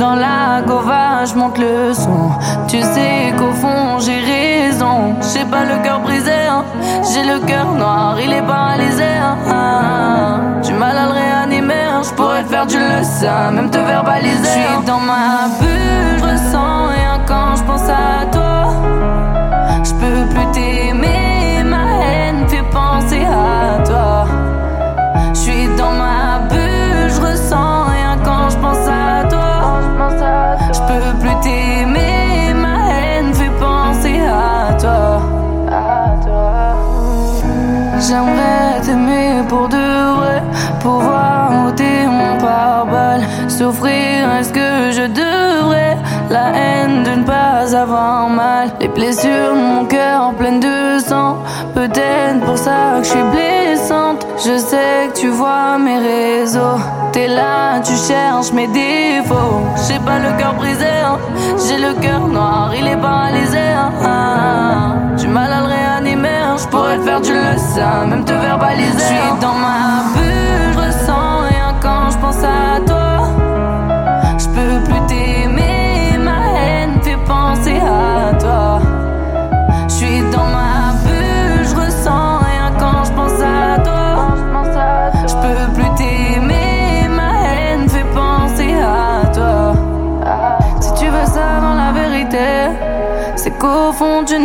Dans la gova, je monte le son. Tu sais qu'au fond, j'ai raison. J'ai pas le cœur brisé, hein. j'ai le cœur noir, il est paralysé. hein. Du mal à le réanimer, hein. je pourrais te faire du le sein, même te verbaliser. Je suis dans ma bulle, je ressens rien quand je pense à La haine de ne pas avoir mal. Les blessures de mon cœur pleines de ressens. Peut-être pour ça que je suis blessante. Je sais que tu vois mes réseaux. T'es là, tu cherches mes défauts. J'ai pas le cœur brisé, hein. j'ai le cœur noir, il est paralysé. hein. Ah, Du mal à le réanimer, hein. je pourrais le faire, tu le sais, hein. même te verbaliser. Je suis dans ma bulle,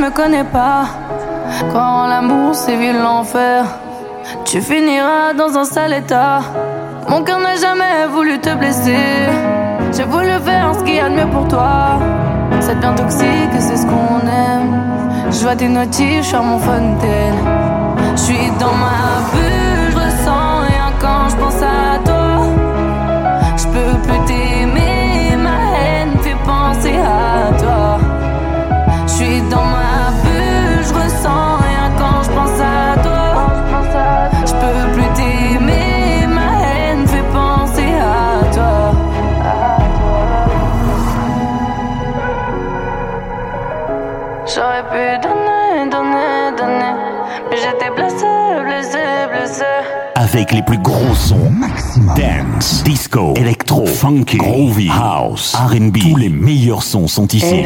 me connais pas. Quand l'amour sévit l'enfer, tu finiras dans un sale état. Mon cœur n'a jamais voulu te blesser. J'ai voulu faire ce qu'il y a de mieux pour toi. C'est bien toxique, c'est ce qu'on aime. Je vois tes notifs sur mon fontaine. Je suis dans ma Avec les plus gros sons. Dance, disco, électro, funky, groovy, house, R&B. Tous les meilleurs sons sont ici.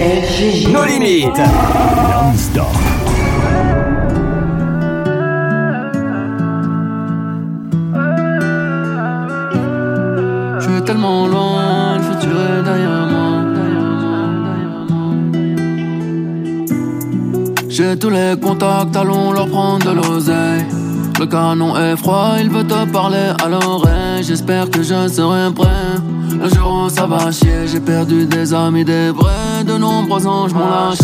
Nos limites. Non-stop. Je suis tellement loin, le futur est derrière moi. J'ai tous les contacts, allons leur prendre de l'oseille. Le canon est froid, il veut te parler à l'oreille. J'espère que je serai prêt. Le jour où ça va chier, j'ai perdu des amis, des vrais. De nombreux anges m'ont lâché.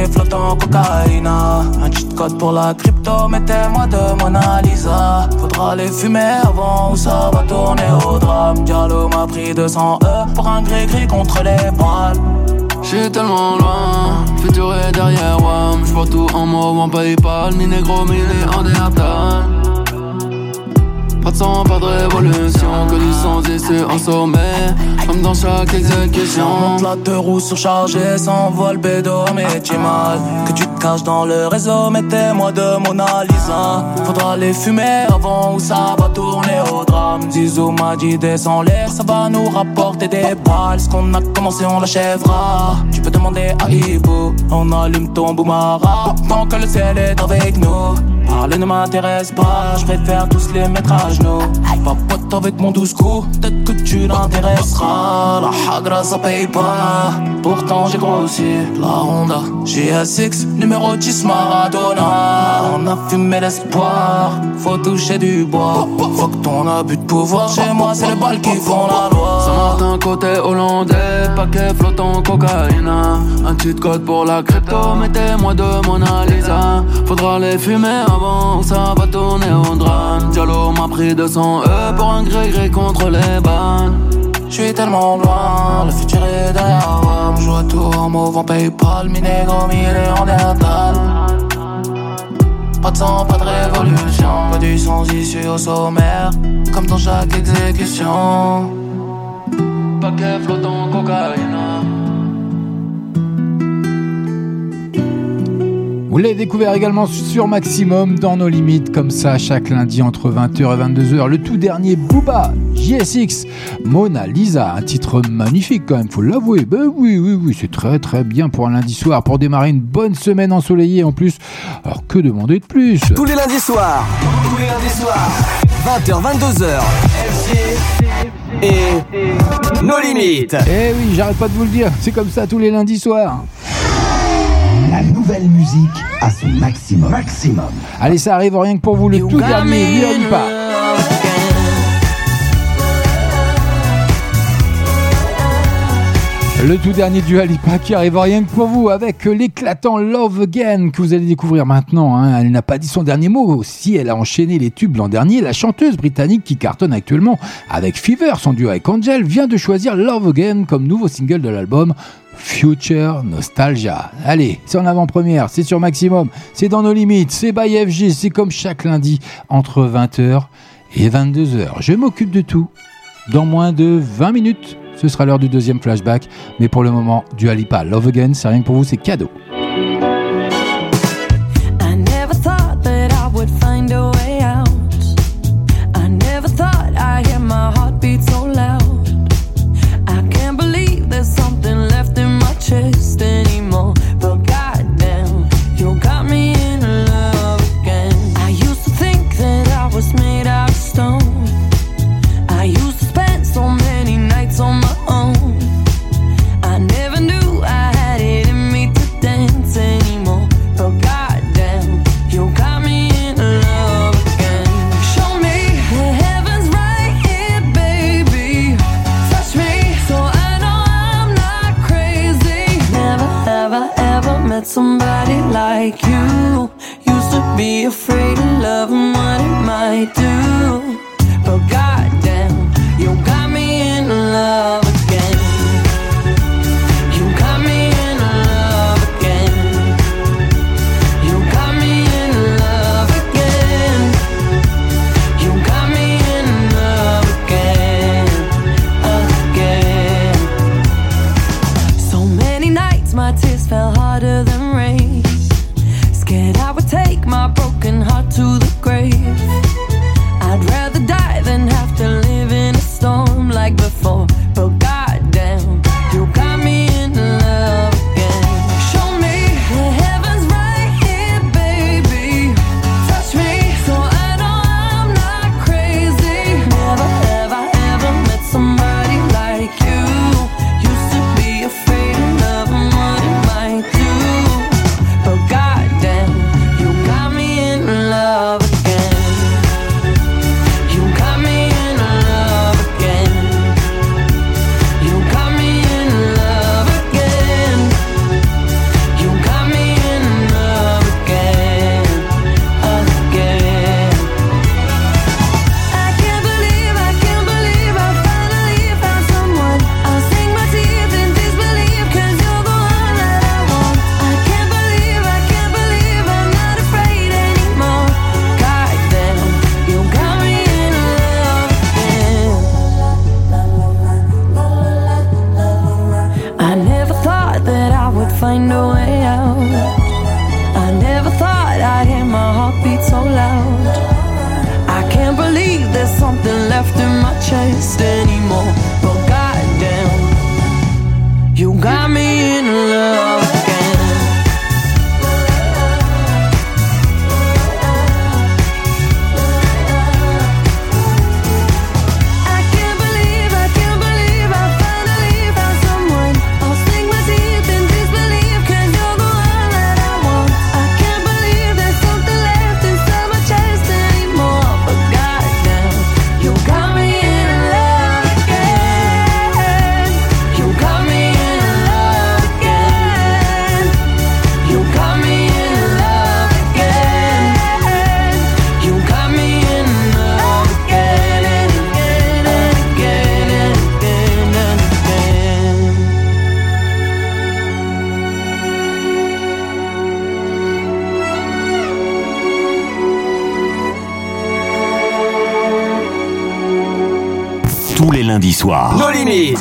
flottant cocaïna. Un cheat code pour la crypto, mettez-moi de Mona Lisa. Faudra les fumer avant ou ça va tourner au drame. Diallo m'a pris 200 E pour un gris-gris contre les balles J'suis tellement loin, futur est derrière moi. J'vois tout en mauve, en Paypal, ni négro, ni les Andertal. Pas de révolution, que du sang ici en sommet, comme dans chaque exécution. Monte la deux roues surchargées, s'envole bédo, mais tu mal Que tu te caches dans le réseau, mettez-moi de Mona Lisa. Faudra les fumer avant ou ça va tourner au drame. Zizou m'a dit descends-les, ça va nous rapporter des balles. Ce qu'on a commencé on l'achèvera. Tu peux demander à Ibo, on allume ton boumara. Tant que le ciel est avec nous Parler ne m'intéresse pas, je préfère tous les genoux Pas pote avec mon douce coup, peut-être que tu l'intéresseras. La hagra ça paye pas, pourtant j'ai grossi La Honda GSX, numéro 10 Maradona. On a fumé l'espoir, faut toucher du bois. Faut que ton abus de pouvoir, chez moi c'est les balles qui font la loi Saint-Martin côté hollandais, paquet flottant cocaïne. Un cheat code pour la crypto, mettez-moi de Mona Lisa. Faudra les fumer avant ça va tourner au drame. Diallo m'a pris 200 E pour un gré-gré contre les balles. Je suis tellement loin, le futur est derrière moi. Vois tout en mauve en Paypal, mi négro, mi néandertal. Pas de sang, pas de révolution, pas du sans issue au sommaire, comme dans chaque exécution. Paquet flottant cocaïne. Vous l'avez découvert également sur Maximum dans nos limites, comme ça, chaque lundi entre 20h et 22h. Le tout dernier Booba, JSX, Mona Lisa, un titre magnifique quand même, faut l'avouer. Ben oui, oui, oui, c'est très très bien pour un lundi soir, pour démarrer une bonne semaine ensoleillée en plus. Alors que demander de plus? Tous les lundis soirs. Tous les lundis soirs. 20h, 22h. Et nos limites. Eh oui, j'arrête pas de vous le dire, c'est comme ça tous les lundis soirs. La nouvelle musique a son maximum, maximum. Allez, ça arrive rien que pour vous, le tout dernier, Dua Lipa. Le tout dernier du Alipa qui arrive rien que pour vous avec l'éclatant Love Again que vous allez découvrir maintenant. hein. Elle n'a pas dit son dernier mot. Si elle a enchaîné les tubes l'an dernier, la chanteuse britannique qui cartonne actuellement avec Fever, son duo avec Angel, vient de choisir Love Again comme nouveau single de l'album Future Nostalgia. Allez, c'est en avant-première, c'est sur Maximum, c'est dans nos limites, c'est by FG, c'est comme chaque lundi entre 20h et 22h. Je m'occupe de tout. Dans moins de 20 minutes, ce sera l'heure du deuxième flashback. Mais pour le moment, du Alipa Love Again, c'est rien que pour vous, c'est cadeau.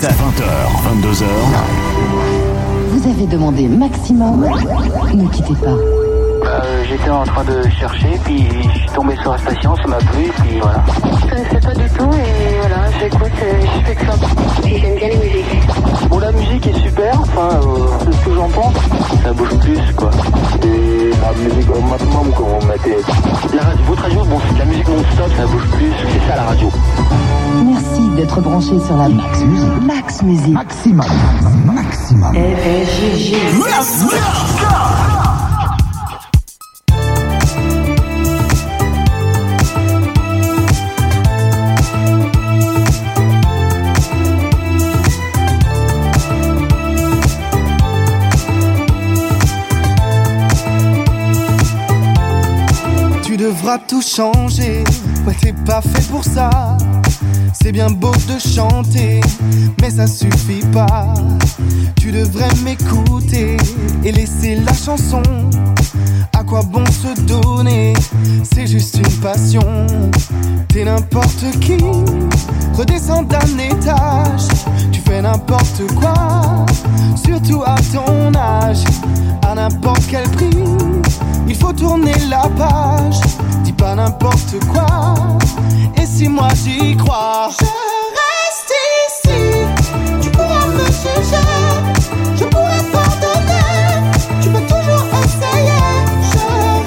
Limites. 20h, 22h. Vous avez demandé maximum. Ne quittez pas. Euh, J'étais en train de chercher, puis je suis tombé sur la station, ça m'a plu, puis voilà. Je connaissais pas du tout et voilà, j'écoute, euh, je fais que ça. Et j'aime bien les musiques. Bon, la musique est super, enfin, euh, c'est ce que j'en pense. Ça bouge plus, quoi. Et la musique au maximum, quand on mettait. La radio, votre radio, bon, c'est de la musique non-stop, ça bouge plus, c'est ça la radio. Merci d'être branché sur la Max Musique. Max Musique. Maximum. Maximum. FG. Devras tout changer. Ouais, t'es pas fait pour ça. C'est bien beau de chanter, mais ça suffit pas. Tu devrais m'écouter et laisser la chanson. À quoi bon se donner? C'est juste une passion. T'es n'importe qui, redescends d'un étage. Tu fais n'importe quoi, surtout à ton âge. À n'importe quel prix, il faut tourner la page. Pas n'importe quoi, et si moi j'y crois. Je reste ici, tu pourras me juger, je pourrais pardonner, tu peux toujours essayer. Je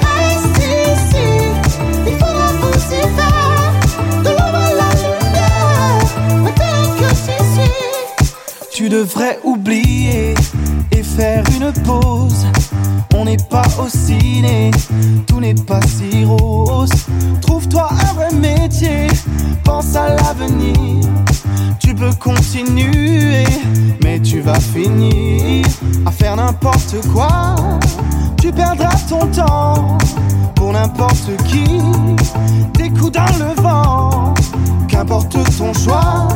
reste ici, il faudra aussi faire de l'ombre à la lumière, maintenant que j'y suis. Tu devrais oublier et faire une pause. On n'est pas au ciné, tout n'est pas si rose. Trouve-toi un vrai métier, pense à l'avenir. Tu peux continuer, mais tu vas finir à faire n'importe quoi. Tu perdras ton temps pour n'importe qui. Des coups dans le vent, qu'importe ton choix,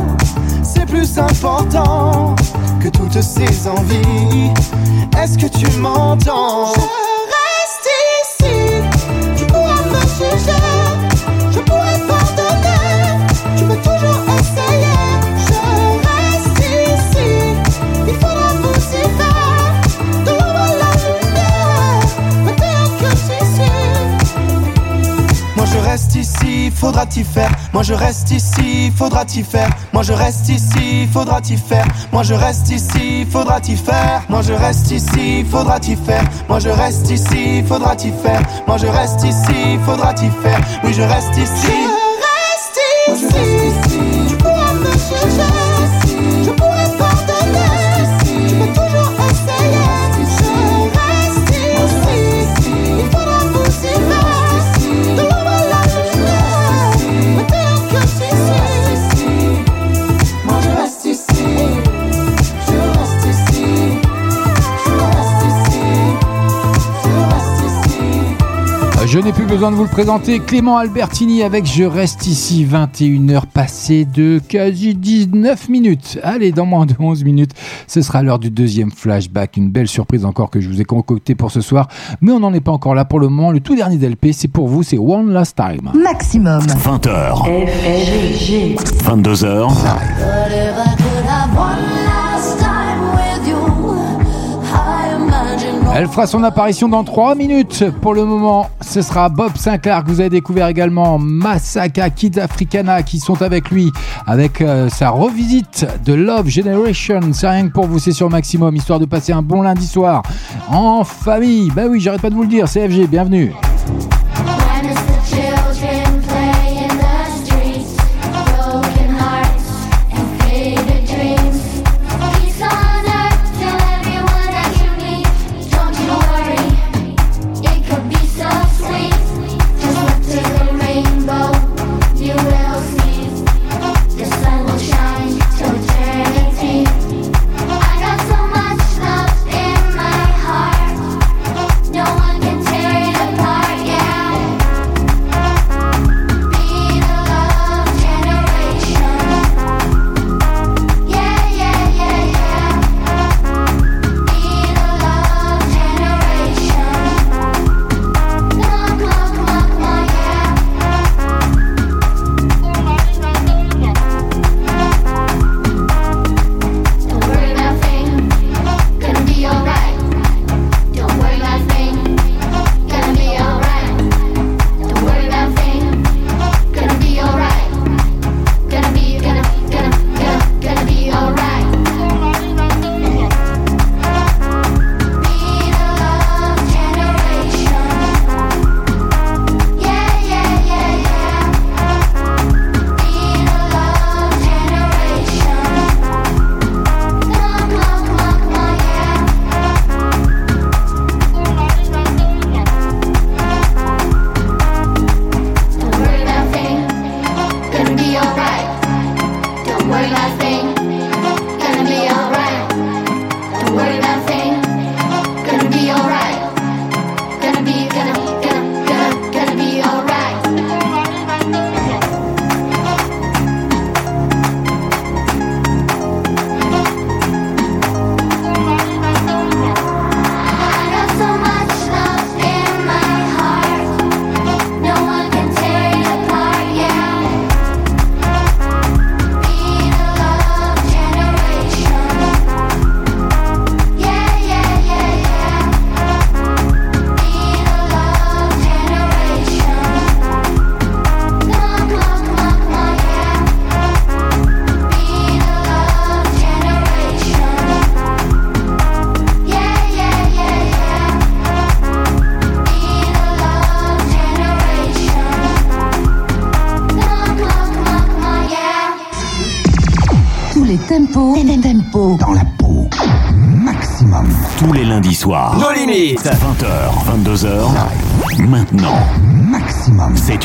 c'est plus important que toutes ces envies. Est-ce que tu m'entends? Reste ici, faudra t'y faire. Moi je reste ici, faudra t'y faire. Moi je reste ici, faudra t'y faire. Moi je reste ici, faudra t'y faire. Moi je reste ici, faudra t'y faire. Moi je reste ici, faudra t'y faire. Moi je reste ici, faudra t'y faire. Oui je reste ici. Je reste ici, n'ai plus besoin de vous le présenter. Clément Albertini avec Je reste ici, 21h passées de quasi 19 minutes. Allez, dans moins de 11 minutes, ce sera l'heure du deuxième flashback. Une belle surprise encore que je vous ai concocté pour ce soir. Mais on n'en est pas encore là pour le moment. Le tout dernier d'LP, c'est pour vous, c'est One Last Time. Maximum. 20h. 22h. Elle fera son apparition dans 3 minutes. Pour le moment, ce sera Bob Sinclair que vous avez découvert également, Masaka Kids Africana qui sont avec lui avec euh, sa revisite de Love Generation. C'est rien que pour vous, c'est sur Maximum, histoire de passer un bon lundi soir en famille. Bah oui, j'arrête pas de vous le dire, CFG, bienvenue.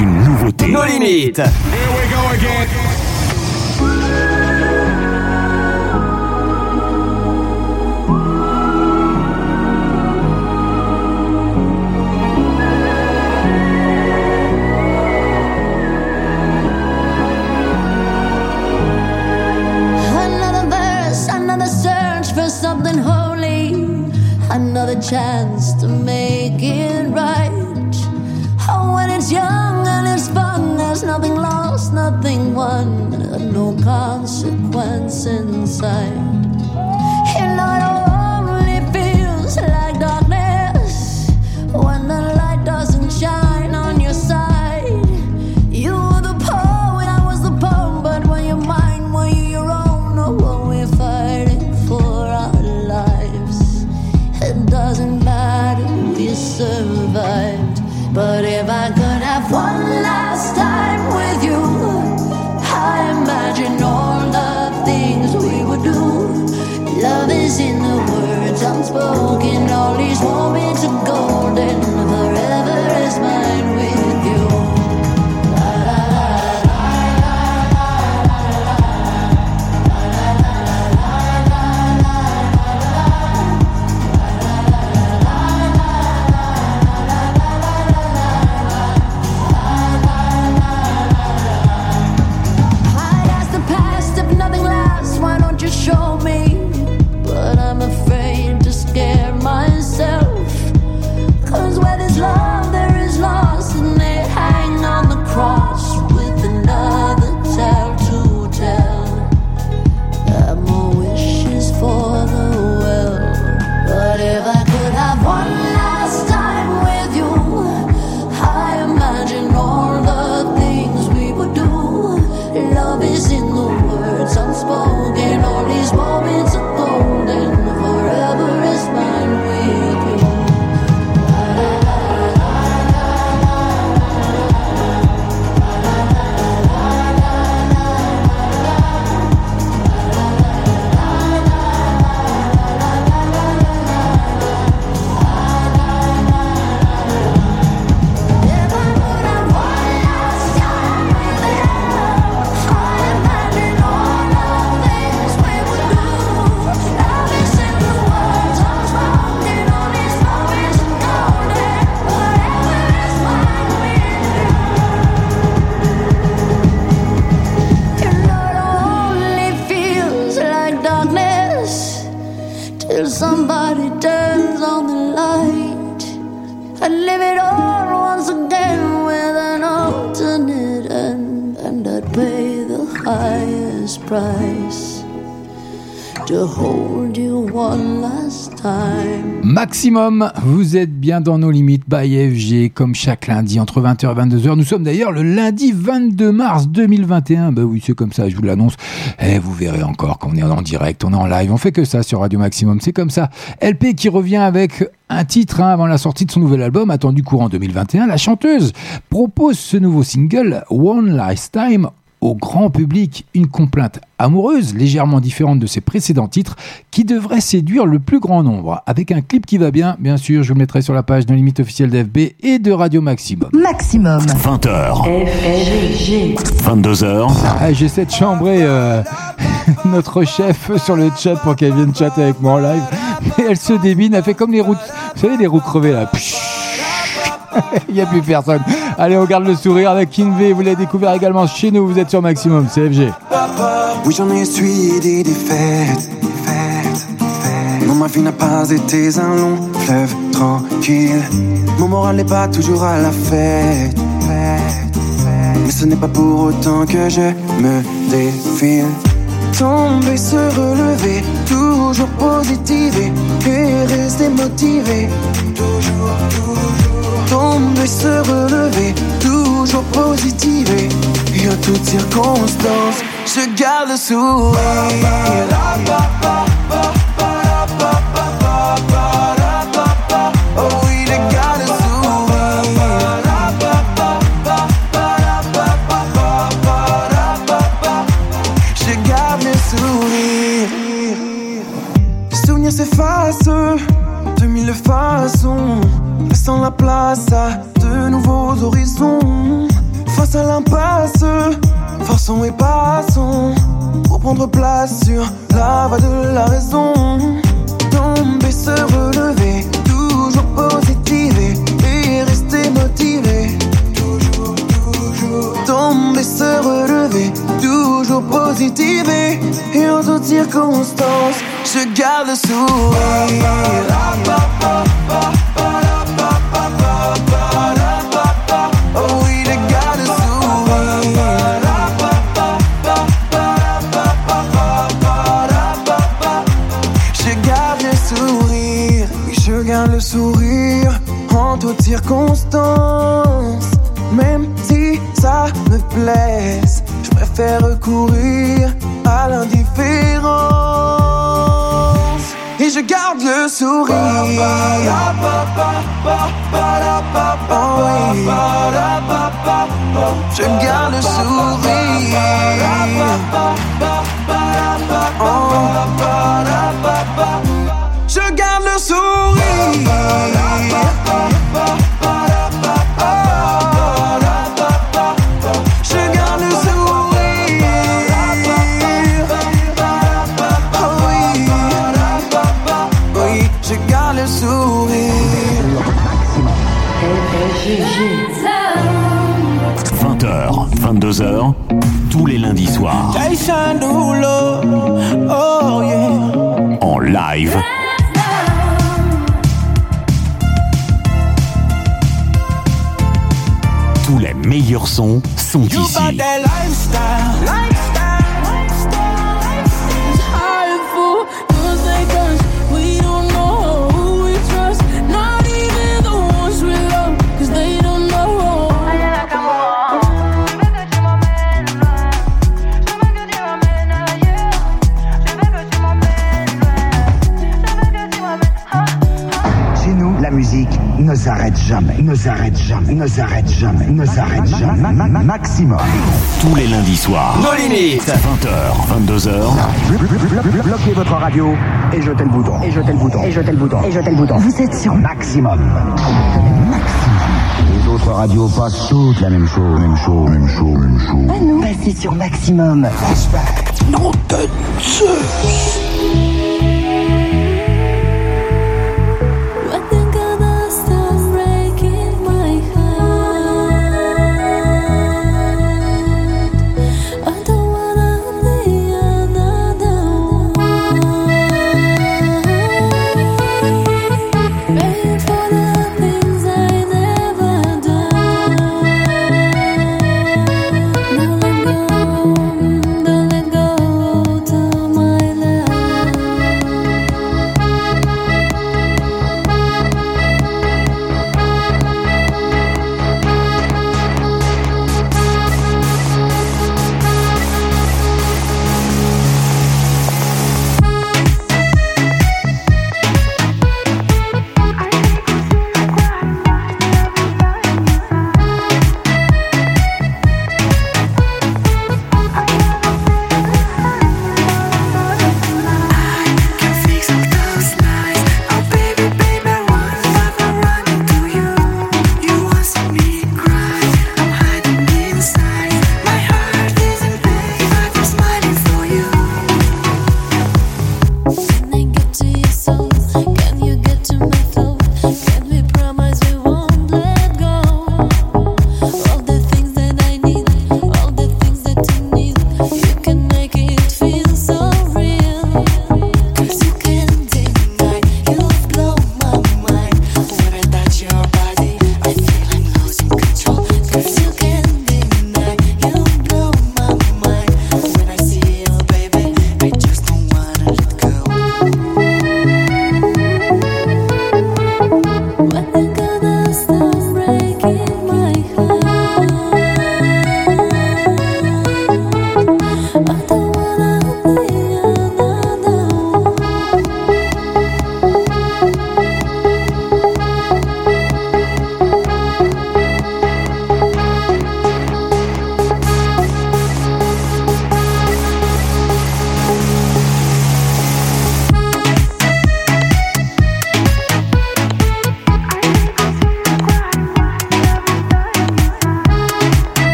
Une nouveauté. Nos limites. Survived. But if I could have one last time with you, I imagine all the things we would do. Love is in the words unspoken, all these moments are golden, Maximum, vous êtes bien dans nos limites by FG, comme chaque lundi entre 20h et 22h. Nous sommes d'ailleurs le lundi 22 mars 2021. Bah oui, c'est comme ça, je vous l'annonce. Et vous verrez encore qu'on est en direct, on est en live, on fait que ça sur Radio Maximum, c'est comme ça. LP qui revient avec un titre hein, avant la sortie de son nouvel album, attendu courant 2021. La chanteuse propose ce nouveau single, One Last Time, au grand public une complainte amoureuse légèrement différente de ses précédents titres qui devrait séduire le plus grand nombre avec un clip qui va bien bien sûr je vous le mettrai sur la page de limite officielle d'FB et de Radio Maximum Maximum. 20h, FG. 22h. Ah, j'essaie de chambrer euh, *laughs* notre chef sur le chat pour qu'elle vienne chatter avec moi en live mais elle se débine elle fait comme les routes vous savez les roues crevées là *laughs* il n'y a plus personne allez on garde le sourire avec King V vous l'avez découvert également chez nous vous êtes sur Maximum CFG Oui, j'en ai essuyé des défaites. Non, ma vie n'a pas été un long fleuve tranquille. Mon moral n'est pas toujours à la fête, fête. Mais ce n'est pas pour autant que je me défile. Tomber, se relever, toujours positiver et rester motivé. Toujours, toujours. Tomber, se relever, toujours positiver. Et en toutes circonstances, je garde le sourire. Sur la voie de la raison. Tomber, se relever, toujours positiver et rester motivé. Toujours, toujours. Tomber, se relever, toujours positiver et en toutes circonstances, je garde le sourire. Sourire. Oh. Je garde le sourire. En live. Tous les meilleurs sons sont ici. Tous les lundis soirs. Nos limites. 20h, 22h. Bloquez votre radio et jetez le bouton. Et jetez le bouton. Et jetez le bouton. Et jetez le bouton. Vous êtes sur Maximum. Les autres radios passent toutes la même chose, même chose, même chose, même chose. À nous, passez sur Maximum. Non de Zeus.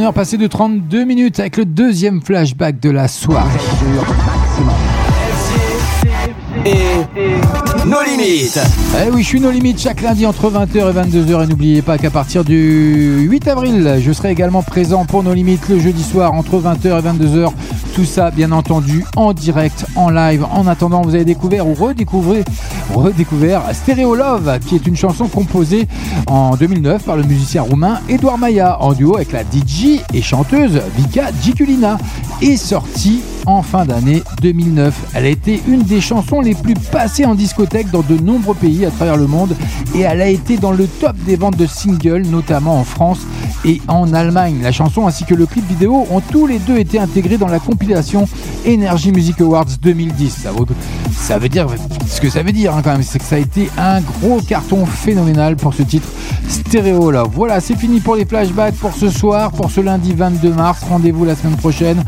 21h passé de 32 minutes avec le deuxième flashback de la soirée. Et nos limites. Eh oui, je suis nos limites chaque lundi entre 20h et 22h. Et n'oubliez pas qu'à partir du 8 avril, je serai également présent pour nos limites le jeudi soir entre 20h et 22h. Tout ça, bien entendu, en direct, en live. En attendant, vous avez découvert ou redécouvert, redécouvert Stereo Love, qui est une chanson composée en 2009 par le musicien roumain Edouard Maya, en duo avec la DJ et chanteuse Vika Giculina, et sortie en fin d'année 2009. Elle a été une des chansons les plus passées en discothèque dans de nombreux pays à travers le monde et elle a été dans le top des ventes de singles, notamment en France et en Allemagne. La chanson ainsi que le clip vidéo ont tous les deux été intégrés dans la compilation Energy Music Awards 2010. Ça veut, ça veut dire ce que ça veut dire hein, quand même, c'est que ça a été un gros carton phénoménal pour ce titre Voilà, c'est fini pour les flashbacks pour ce soir, pour ce lundi 22 mars. Rendez-vous la semaine prochaine.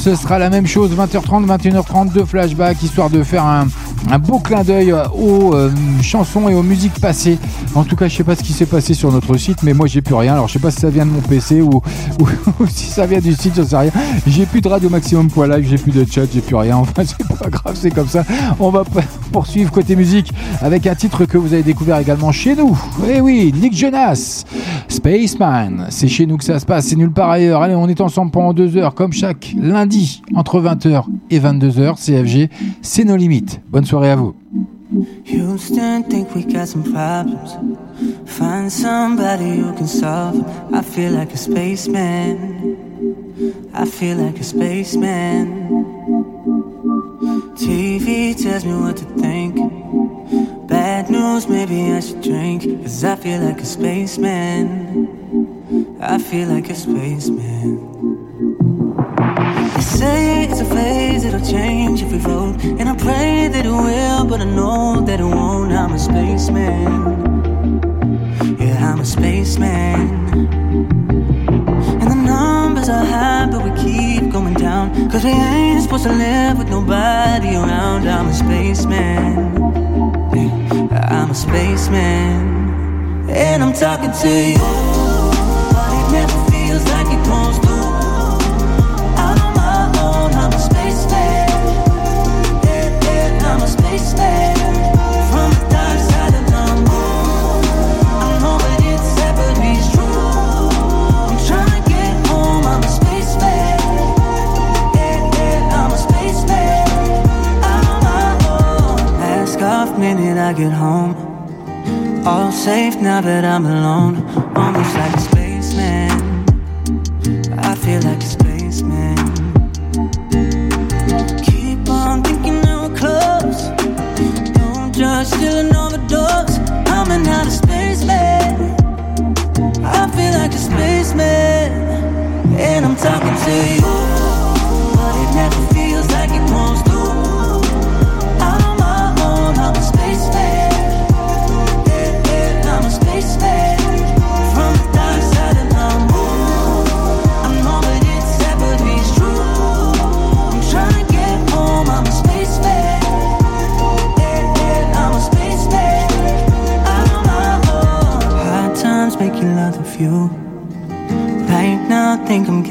Ce sera la même chose, 20h30, 21h30 de flashback, histoire de faire un, beau clin d'œil aux euh, chansons et aux musiques passées. En tout cas, je sais pas ce qui s'est passé sur notre site, mais moi j'ai plus rien. Alors je sais pas si ça vient de mon PC *laughs* ou, si ça vient du site, je sais rien. J'ai plus de radio maximum live, j'ai plus de chat, j'ai plus rien. Enfin, *laughs* c'est pas grave, c'est comme ça. On va poursuivre côté musique avec un titre que vous avez découvert également chez nous. Eh oui, Nick Jonas, Spaceman. C'est chez nous que ça se passe, c'est nulle part ailleurs. Allez, on est ensemble pendant deux heures, comme chaque lundi, entre 20h et 22h. CFG, c'est nos limites. Bonne soirée à vous. Think we got some problems. Find somebody who can solve. I feel like a spaceman. I feel like a spaceman. TV tells me what to think. Bad news, maybe I should drink. Cause I feel like a spaceman. I feel like a spaceman. They say it's a phase, it'll change if we vote. And I pray that it will, but I know that it won't. I'm a spaceman. Yeah, I'm a spaceman. The are high, but we keep going down. Cause we ain't supposed to live with nobody around. I'm a spaceman. I'm a spaceman. And I'm talking to you. But it never feels like it goes I get home. All safe now that I'm alone. Almost like a spaceman. I feel like a spaceman. Keep on thinking we're close. Don't judge, still an overdose. I'm an outer spaceman. I feel like a spaceman. And I'm talking to you.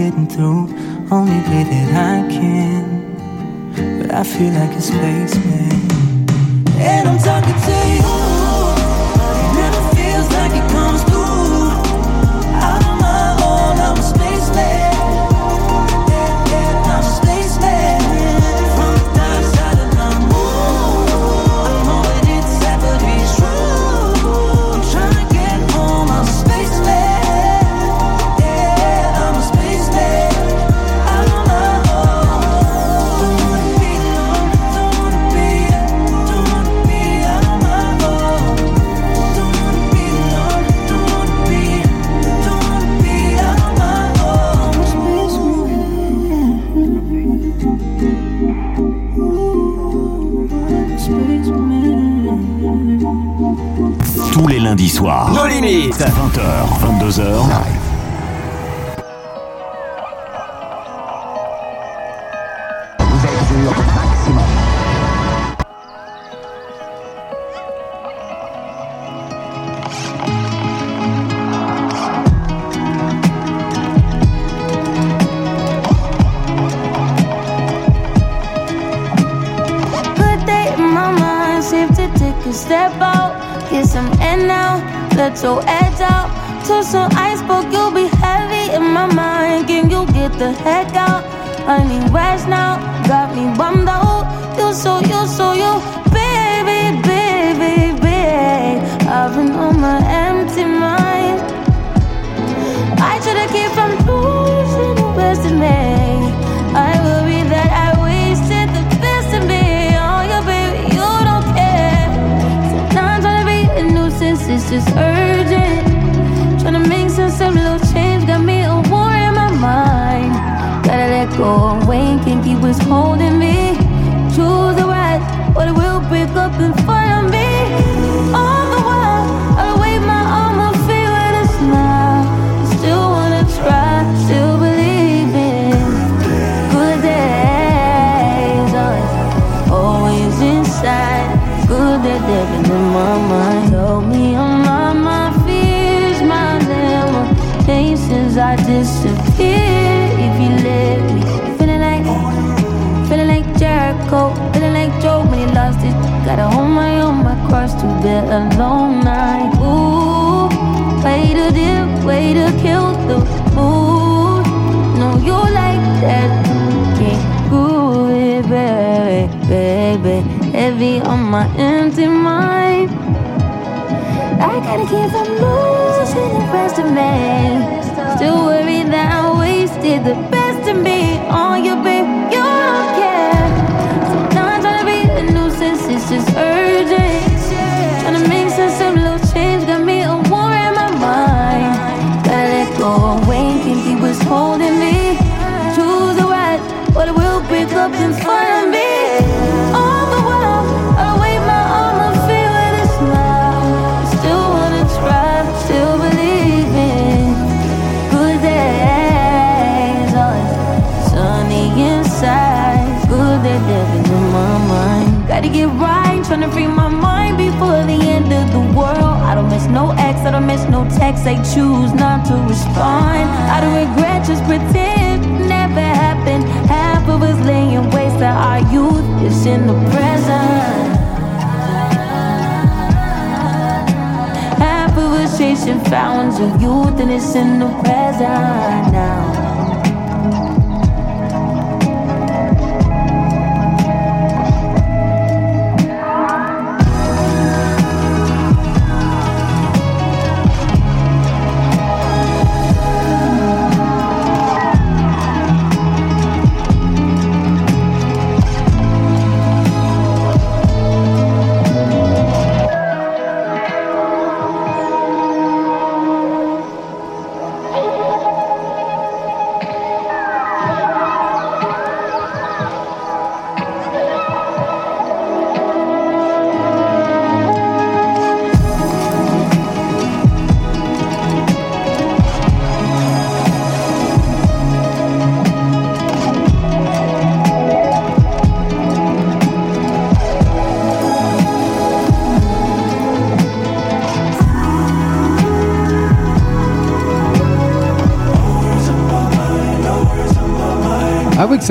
Getting through. Only way that I can. But I feel like a spaceman. And I'm talking to soirs. Nos limites. 20h, 22h. Vous is just a long night. Ooh, way to dip, way to kill the mood. No, you like that. Can't groove it, baby, baby. Heavy on my empty mind. I gotta keep from losing the rest of me. Still worried that I wasted the best no text. They choose not to respond. I don't regret, just pretend never happened. Half of us laying waste to our youth is in the present. Half of us chasing fountains of youth and it's in the present now.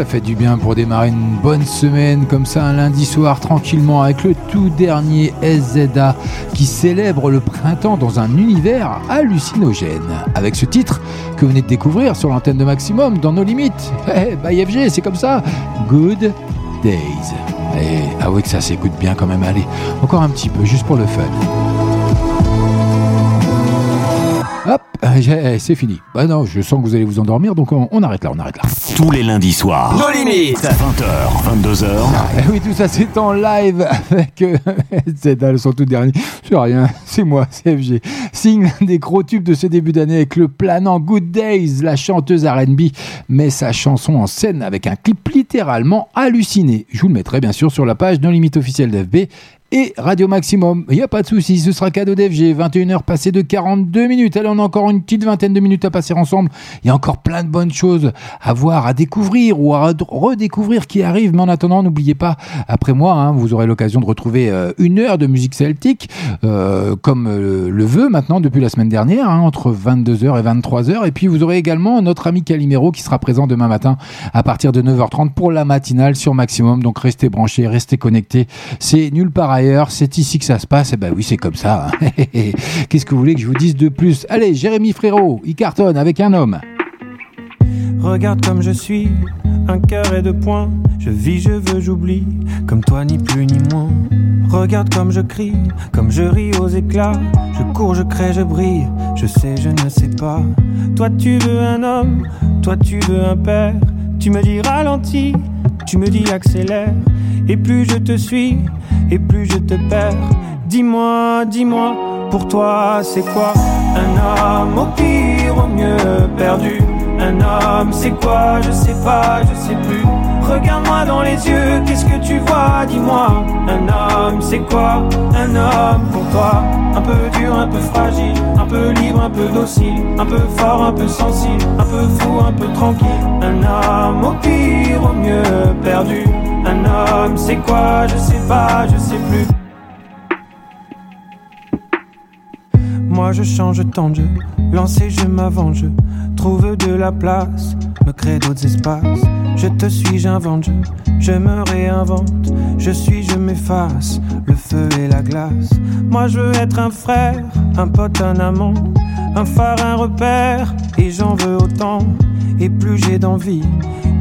Ça fait du bien pour démarrer une bonne semaine comme ça un lundi soir tranquillement avec le tout dernier SZA qui célèbre le printemps dans un univers hallucinogène. Avec ce titre que vous venez de découvrir sur l'antenne de Maximum dans nos limites. *laughs* Eh, bah FG, c'est comme ça. Good Days. Et oui que ça s'écoute bien quand même. Allez, encore un petit peu juste pour le fun. Hop, eh, c'est fini. Bah non, je sens que vous allez vous endormir, donc on, on arrête là, on arrête là. Tous les lundis soirs. Nos limites 20h, 22h. Eh oui, tout ça c'est en live avec euh, *laughs* Zedal, son tout dernier. C'est rien, c'est moi, c'est FG. Signe l'un des gros tubes de ce début d'année avec le planant Good Days, la chanteuse RB met sa chanson en scène avec un clip littéralement halluciné. Je vous le mettrai bien sûr sur la page Non Limite officielle d'FB et Radio Maximum. Il n'y a pas de souci, ce sera cadeau d'FG. 21h passées de 42 minutes. Allez, on a encore encore une petite vingtaine de minutes à passer ensemble. Il y a encore plein de bonnes choses à voir, à découvrir ou à redécouvrir qui arrivent. Mais en attendant, n'oubliez pas, après moi, hein, vous aurez l'occasion de retrouver euh, une heure de musique celtique, euh, comme euh, le veut maintenant depuis la semaine dernière, hein, entre 22h et 23h. Et puis vous aurez également notre ami Calimero qui sera présent demain matin à partir de 9h30 pour la matinale sur Maximum. Donc restez branchés, restez connectés. C'est nulle part ailleurs, c'est ici que ça se passe. Et ben oui, c'est comme ça. hein. *laughs* Qu'est-ce que vous voulez que je vous dise de plus? Allez, Jérémy Frérot, il cartonne avec un homme. Regarde comme je suis, un cœur et deux points. Je vis, je veux, j'oublie, comme toi ni plus ni moins. Regarde comme je crie, comme je ris aux éclats. Je cours, je crée, je brille, je sais, je ne sais pas. Toi tu veux un homme, toi tu veux un père. Tu me dis ralentis, tu me dis accélère. Et plus je te suis, et plus je te perds. Dis-moi, dis-moi, pour toi c'est quoi Un homme au pire, au mieux perdu? Un homme, c'est quoi? Je sais pas, je sais plus. Regarde-moi dans les yeux, qu'est-ce que tu vois? Dis-moi. Un homme, c'est quoi? Un homme pour toi. Un peu dur, un peu fragile, un peu libre, un peu docile, un peu fort, un peu sensible, un peu fou, un peu tranquille. Un homme au pire, au mieux perdu. Un homme, c'est quoi? Je sais pas, je sais plus. Moi je change tant de jeu, lancer je m'avance, trouve de la place, me crée d'autres espaces. Je te suis, j'invente, je, je me réinvente, je suis, je m'efface, le feu et la glace. Moi je veux être un frère, un pote, un amant, un phare, un repère, et j'en veux autant. Et plus j'ai d'envie,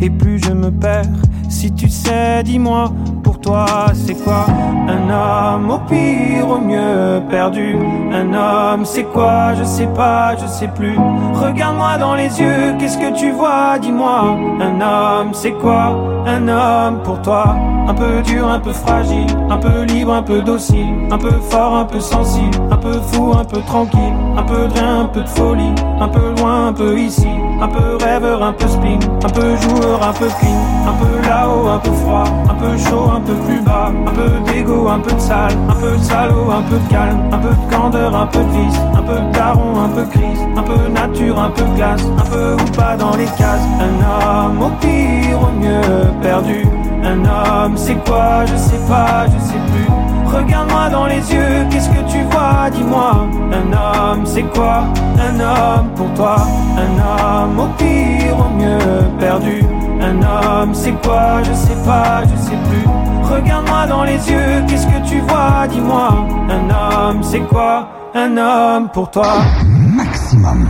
et plus je me perds. Si tu sais, dis-moi, pour toi c'est quoi Un homme au pire, au mieux perdu? Un homme c'est quoi? Je sais pas, je sais plus. Regarde-moi dans les yeux, qu'est-ce que tu vois? Dis-moi. Un homme c'est quoi? Un homme pour toi. Un peu dur, un peu fragile, un peu libre, un peu docile, un peu fort, un peu sensible, un peu fou, un peu tranquille, un peu de rien, un peu de folie, un peu loin, un peu ici, un peu rêveur, un peu spleen, un peu joueur, un peu clean, un peu là-haut, un peu froid, un peu chaud, un peu plus bas, un peu d'ego, un peu de sale, un peu de salaud, un peu de calme, un peu de candeur, un peu de vice, un peu de daron, un peu crise, un peu nature, un peu classe, un peu ou pas dans les cases. Un homme au pire, au mieux perdu. Un homme, c'est quoi? Je sais pas, je sais plus. Regarde-moi dans les yeux, qu'est-ce que tu vois? Dis-moi. Un homme, c'est quoi? Un homme pour toi. Un homme au pire, au mieux perdu. Un homme, c'est quoi? Je sais pas, je sais plus. Regarde-moi dans les yeux, qu'est-ce que tu vois? Dis-moi. Un homme, c'est quoi? Un homme pour toi. Maximum.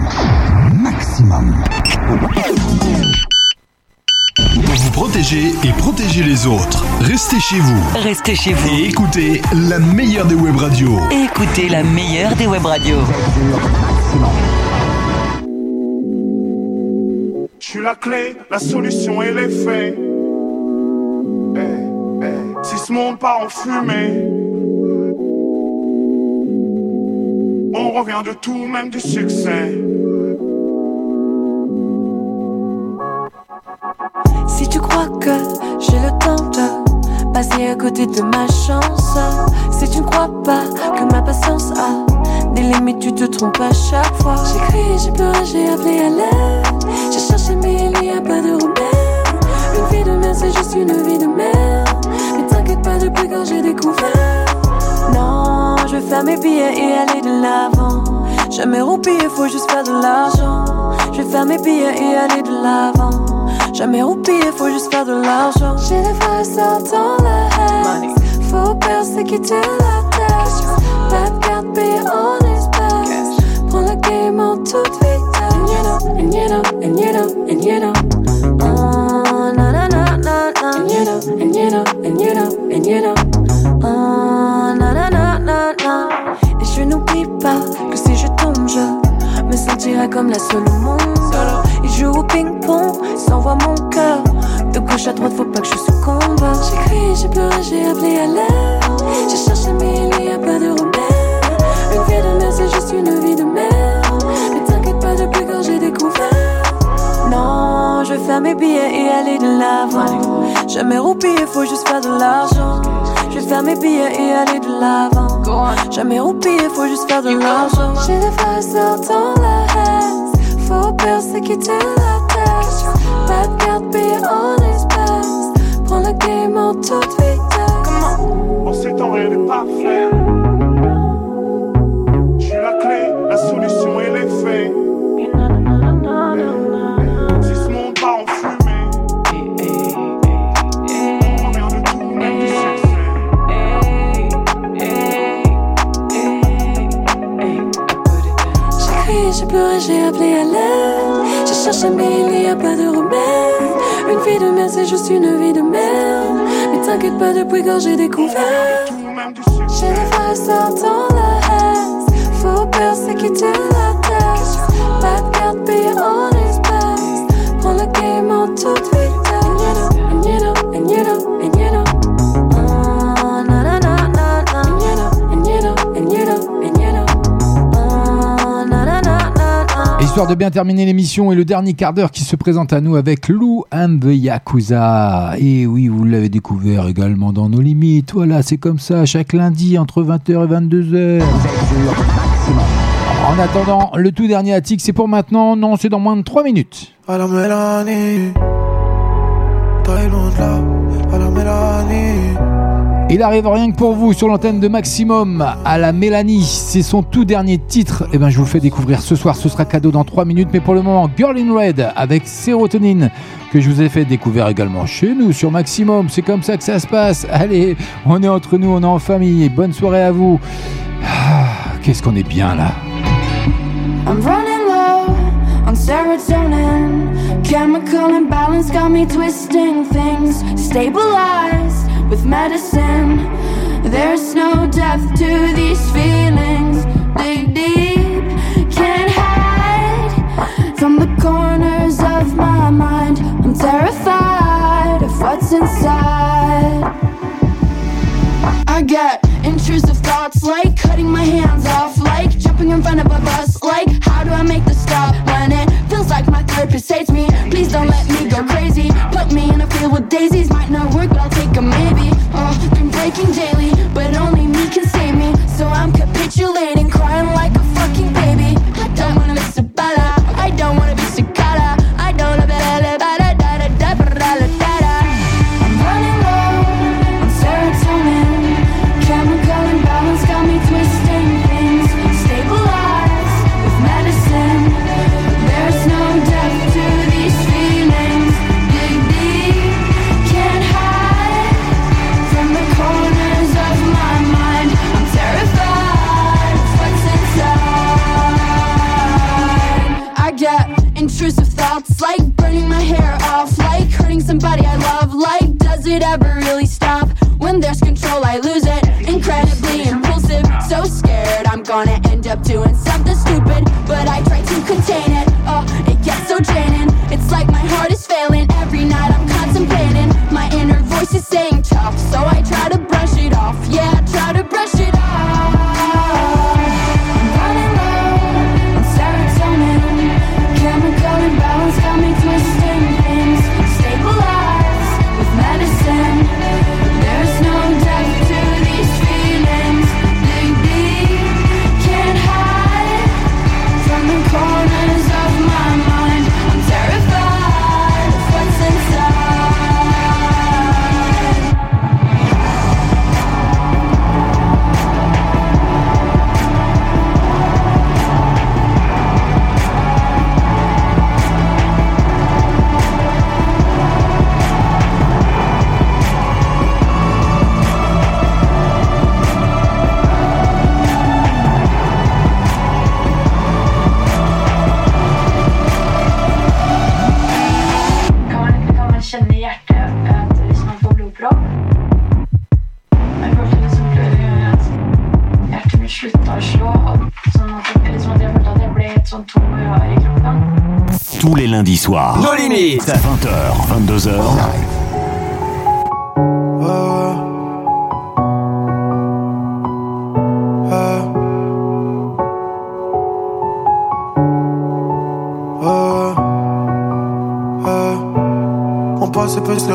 Maximum. Pour vous protéger et protéger les autres, restez chez vous. Restez chez vous. Et écoutez la meilleure des web radios. Écoutez la meilleure des web radios. Je suis la clé, la solution et les faits. Eh, eh, Si ce monde part en fumée, on revient de tout, même du succès. Si tu crois que j'ai le temps de passer à côté de ma chance, si tu ne crois pas que ma patience a des limites, tu te trompes à chaque fois. J'ai crié, j'ai pleuré, j'ai appelé à l'aide. J'ai cherché, mais il n'y a pas de remède. Une vie de merde, c'est juste une vie de merde. Mais t'inquiète pas, depuis quand j'ai découvert? Non, je vais faire mes billets et aller de l'avant. Jamais roupiller, faut juste faire de l'argent. Je vais faire mes billets et aller de l'avant. Jamais roupiller, faut juste faire de l'argent. J'ai des frères dans la haine. Faut percer, quitter la tête. Pas de carte payée en espèces. Prends la game en toute vitesse. And you know, and you know, and you know, and you know. Oh, na na na na na. And you know, and you know, and you know, and you know. Oh, na na na na na. Et je n'oublie pas que si je tombe, je me sentirai comme la seule au monde. Joue au ping-pong, s'envoie mon cœur. De gauche à droite, faut pas que je succombe. J'ai crié, j'ai pleuré, j'ai appelé à l'aide. J'ai cherché, mais il n'y a pas de remède. Une vie de merde, c'est juste une vie de merde. Mais t'inquiète pas, depuis quand j'ai découvert? Non, je vais faire mes billets et aller de l'avant. Jamais roupiller, faut juste faire de l'argent. Je vais faire mes billets et aller de l'avant. Jamais roupillé, faut juste faire de l'argent. J'ai des frères dans la haine. Faut persécuter la tête. Pas de garde payée en espèces. Prends le game en toute vitesse. En ces temps, rien n'est parfait. J'ai appelé à l'aide. J'ai cherché, mais il n'y a pas de remède. Une vie de merde, c'est juste une vie de merde. Mais t'inquiète pas, depuis quand j'ai découvert? J'ai des sœurs dans la haine. Faut persécuter la tête. Pas de garde payée en espèces. Prends le game en toute vitesse. And you know, and you know, and you know. De bien terminer l'émission et le dernier quart d'heure qui se présente à nous avec Lou and the Yakuza. Et oui, vous l'avez découvert également dans nos limites. Voilà, c'est comme ça, chaque lundi entre 20h et 22h. En attendant, le tout dernier attic, c'est pour maintenant. Non, c'est dans moins de 3 minutes. Il arrive rien que pour vous sur l'antenne de Maximum à la Mélanie. C'est son tout dernier titre. Et ben, je vous le fais découvrir ce soir. Ce sera cadeau dans 3 minutes. Mais pour le moment, Girl in Red avec Sérotonine que je vous ai fait découvrir également chez nous sur Maximum. C'est comme ça que ça se passe. Allez, on est entre nous, on est en famille. Bonne soirée à vous. Ah, Qu'est-ce qu'on est bien là. Stabilized with medicine. There's no depth to these feelings. Dig deep, can't hide from the corners of my mind. I'm terrified of what's inside. I get intrusive thoughts like cutting my hands off, like jumping in front of a bus, like how do I make the stop when it feels like my therapist hates me? Please don't let me go crazy. Put me in a field with daisies,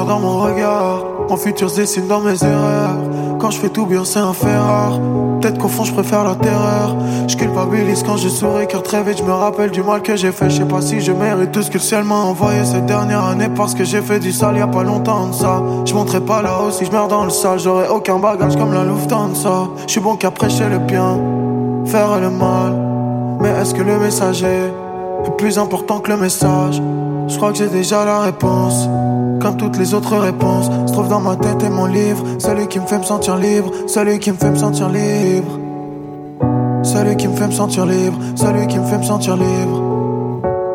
Dans mon regard. Mon futur se dessine dans mes erreurs. Quand je fais tout bien, c'est un fait rare. Peut-être qu'au fond, je préfère la terreur. Je culpabilise quand je souris, car très vite, je me rappelle du mal que j'ai fait. Je sais pas si je mérite tout ce que le ciel m'a envoyé cette dernière année. Parce que j'ai fait du sale y a pas longtemps de ça. Je monterai pas là-haut si je meurs dans le sale. J'aurai aucun bagage comme la Lufthansa. Je suis bon qu'à prêcher le bien, faire le mal. Mais est-ce que le messager est plus important que le message? Je crois que j'ai déjà la réponse. Comme toutes les autres réponses se trouvent dans ma tête et mon livre. Celui qui me fait me sentir libre, celui qui me fait me sentir libre. Celui qui me fait me sentir libre, celui qui me fait me sentir libre.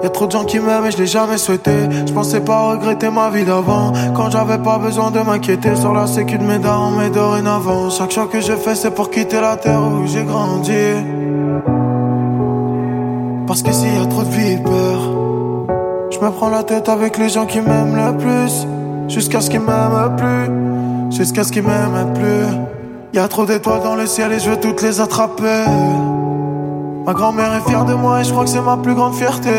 Y'a trop de gens qui m'aiment et je l'ai jamais souhaité. Je pensais pas regretter ma vie d'avant. Quand j'avais pas besoin de m'inquiéter sur la sécu de mes darons, mais dorénavant. Chaque choix que je fais, c'est pour quitter la terre où j'ai grandi. Parce que s'il y a trop de vipères, je me prends la tête avec les gens qui m'aiment le plus. Jusqu'à ce qu'ils m'aiment plus. Jusqu'à ce qu'ils m'aiment plus. Y a trop d'étoiles dans le ciel et je veux toutes les attraper. Ma grand-mère est fière de moi et je crois que c'est ma plus grande fierté.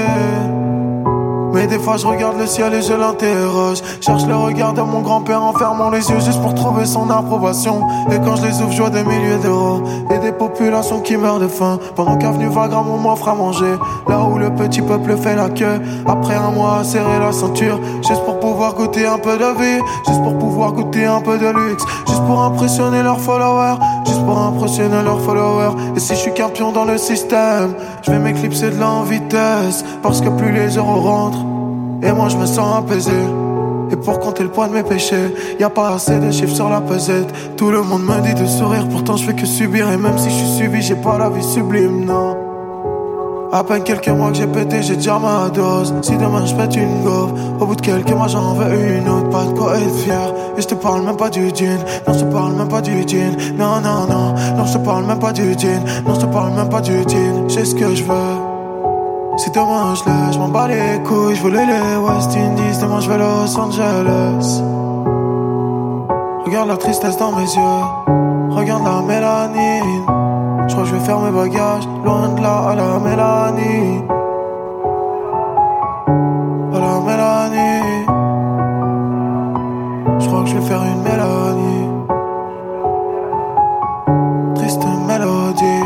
Mais des fois je regarde le ciel et je l'interroge. Cherche le regard de mon grand-père en fermant les yeux juste pour trouver son approbation. Et quand je les ouvre, je vois des milliers d'euros et des populations qui meurent de faim. Pendant qu'avenue Vagram on m'offre à manger. Là où le petit peuple fait la queue. Après un mois serrer la ceinture. Juste pour pouvoir goûter un peu de vie. Juste pour pouvoir goûter un peu de luxe. Juste pour impressionner leurs followers. Juste pour impressionner leurs followers. Et si je suis qu'un pion dans le système, je vais m'éclipser de en vitesse. Parce que plus les euros rentrent. Et moi je me sens apaisé Et pour compter le poids de mes péchés Y a pas assez de chiffres sur la pesette Tout le monde me dit de sourire Pourtant je fais que subir Et même si je suis suivi j'ai pas la vie sublime non à peine quelques mois que j'ai pété, j'ai déjà ma dose. Si demain je pète une gauve, au bout de quelques mois j'en veux une autre. Pas de quoi être fier. Et je te parle même pas du jean. Non, je te parle même pas du jean. Non, non, non. Non, je te parle même pas du jean. Non, je te parle même pas du jean. J'ai ce que je veux. Si demain je l'ai, je m'en bats les couilles, je voulais les West Indies, demain je vais Los Angeles. Regarde la tristesse dans mes yeux, regarde la mélanine. Je crois que je vais faire mes bagages, loin de là à la mélanie. À la mélanie. Je crois que je vais faire une mélanie. Triste mélodie,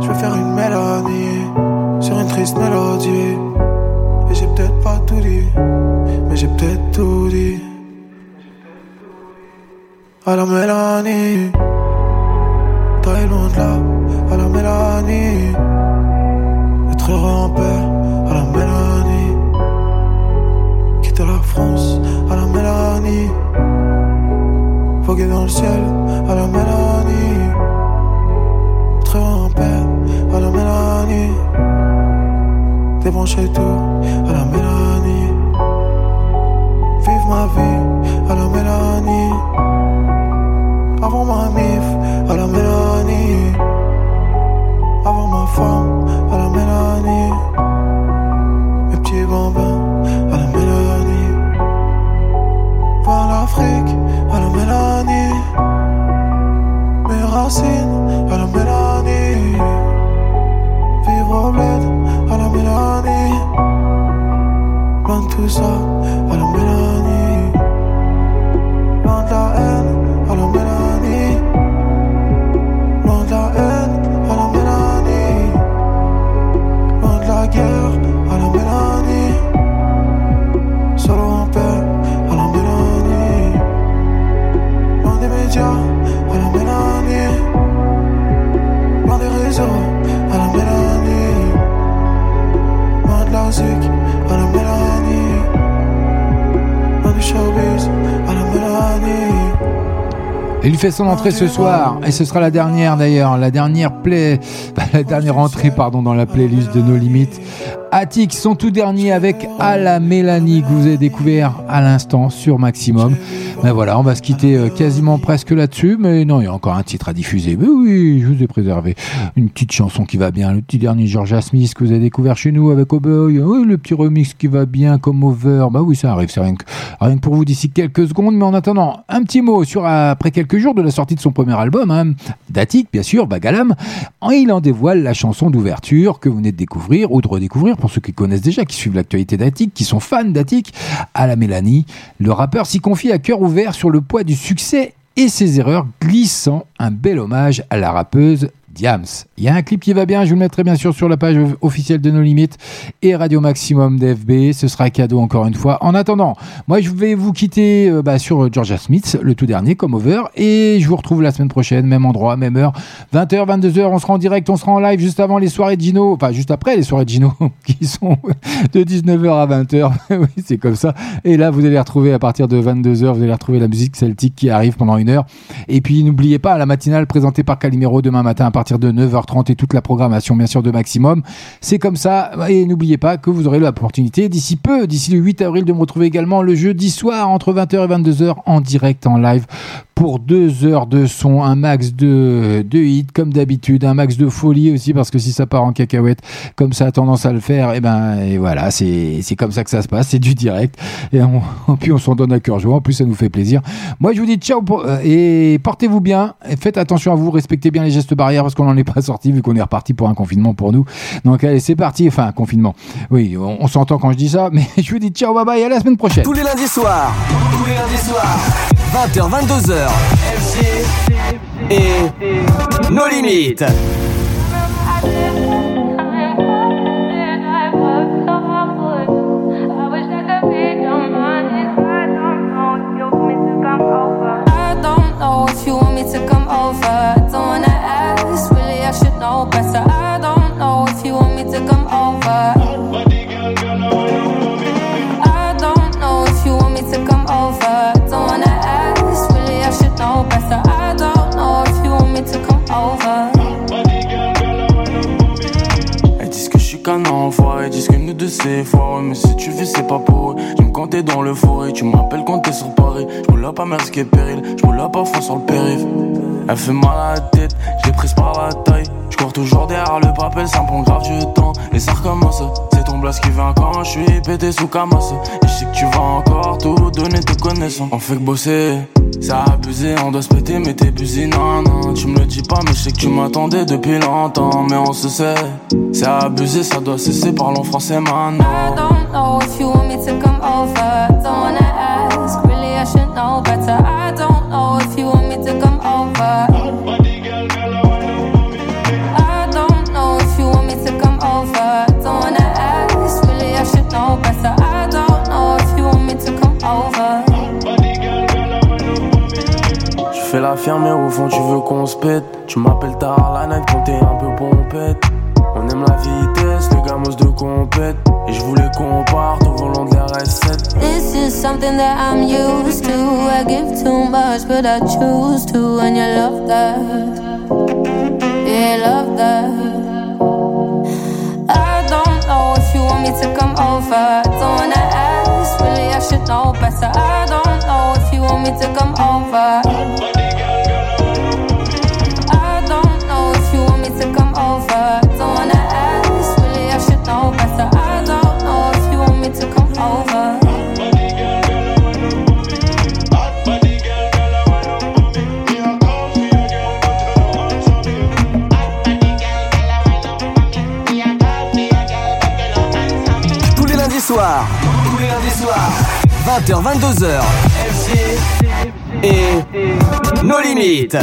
je vais faire une mélanie sur une triste mélodie. Et j'ai peut-être pas tout dit, mais j'ai peut-être tout dit. À la Mélanie, très loin de là, Mélanie. Être heureux en paix, à la Mélanie. Quitter la France, à la Mélanie. Voguer dans le ciel, à la Mélanie. Être heureux en paix, à la Mélanie débrancher tout à la mélanie. Vive ma vie à la mélanie. Avant ma mif Femme à la mélanie. Mes petits bambins à la mélanie. Voir l'Afrique à la mélanie. Mes racines à la mélanie. Vivre au bled à la mélanie. Loin de tout ça, Il fait son entrée ce soir et ce sera la dernière d'ailleurs, la dernière *laughs* la dernière entrée pardon dans la playlist de nos limites. Attic, son tout dernier avec À la Mélanie que vous avez découvert à l'instant sur Maximum. Ben voilà, on va se quitter euh, quasiment presque là-dessus, mais non, il y a encore un titre à diffuser. Mais oui, je vous ai préservé une petite chanson qui va bien, le petit dernier Georgia Smith que vous avez découvert chez nous avec Oboy, oui, le petit remix qui va bien comme over. Bah oui, ça arrive, c'est rien que, pour vous d'ici quelques secondes, mais en attendant, un petit mot sur après quelques jours de la sortie de son premier album, hein, bien sûr, Bagalam, il en dévoile la chanson d'ouverture que vous venez de découvrir ou de redécouvrir pour ceux qui connaissent déjà, qui suivent l'actualité d'Attic, qui sont fans d'Attic, à la Mélanie. Le rappeur s'y confie à cœur ouvert sur le poids du succès et ses erreurs, glissant un bel hommage à la rappeuse Diams. Il y a un clip qui va bien, je vous le mettrai bien sûr sur la page officielle de nos limites et Radio Maximum d'FB. Ce sera cadeau encore une fois. En attendant, moi je vais vous quitter euh, bah, sur Georgia Smith, le tout dernier comme over, et je vous retrouve la semaine prochaine, même endroit, même heure, 20h, 22h. On sera en direct, on sera en live juste avant les soirées de Gino, enfin juste après les soirées de Gino *laughs* qui sont de 19h à 20h. *laughs* oui, c'est comme ça. Et là, vous allez retrouver à partir de 22h, vous allez retrouver la musique celtique qui arrive pendant une heure. Et puis n'oubliez pas la matinale présentée par Calimero demain matin à de 9h30 et toute la programmation bien sûr de Maximum. C'est comme ça et n'oubliez pas que vous aurez l'opportunité d'ici peu, d'ici le 8 avril de me retrouver également le jeudi soir entre 20h et 22h en direct en live pour deux heures de son, un max de, de hits comme d'habitude, un max de folie aussi parce que si ça part en cacahuète comme ça a tendance à le faire, et ben et voilà, c'est comme ça que ça se passe, c'est du direct et *laughs* puis on s'en donne à cœur joie, en plus ça nous fait plaisir. Moi je vous dis ciao euh, et portez-vous bien, et faites attention à vous, respectez bien les gestes barrières parce qu'on n'en est pas sorti vu qu'on est reparti pour un confinement pour nous. Donc allez, c'est parti, enfin un confinement. Oui, on, on s'entend quand je dis ça, *laughs* mais je vous dis ciao, bye bye, à la semaine prochaine. Tous les lundis soirs. Tous les lundis soirs. 20h, 22h. FG et nos limites. I don't know if you want me to come over. Qu'un enfoiré, disent que nous deux c'est foireux Mais si tu veux c'est pas pour eux, je me comptais dans le forêt. Tu m'appelles quand t'es sur Paris, je roule pas mer qui est péril. Je roule parfois sur le périph' Elle fait mal à la tête, je l'ai prise par la taille cours toujours derrière le papel, ça prend grave du temps. Et ça recommence, c'est ton blast qui vient quand je suis pété sous Camas. Et je sais que tu vas encore tout donner te connaissant On fait que bosser, ça a abusé, on doit se péter mais t'es busy, non non. Tu me le dis pas mais je sais que tu m'attendais depuis longtemps. Mais on se sait, c'est abusé, ça doit cesser, parlons français maintenant. I don't know if you want me to come over. Don't ask, really I should know better. I don't know if you want me to come over. Fais la ferme et au fond tu veux qu'on se pète Tu m'appelles tard la night quand t'es un peu pompette On aime la vitesse, les gamos de compète Et je voulais qu'on parte au volant de la R7 This is something that I'm used to. I give too much, but I choose to. And you love that. Yeah, love that. I don't know if you want me to come over. Don't wanna ask, really, I should know better. I don't know if you want me to come over. Tous les lundis soirs. Tous les lundis soirs. 20h, 22h. FG et nos limites.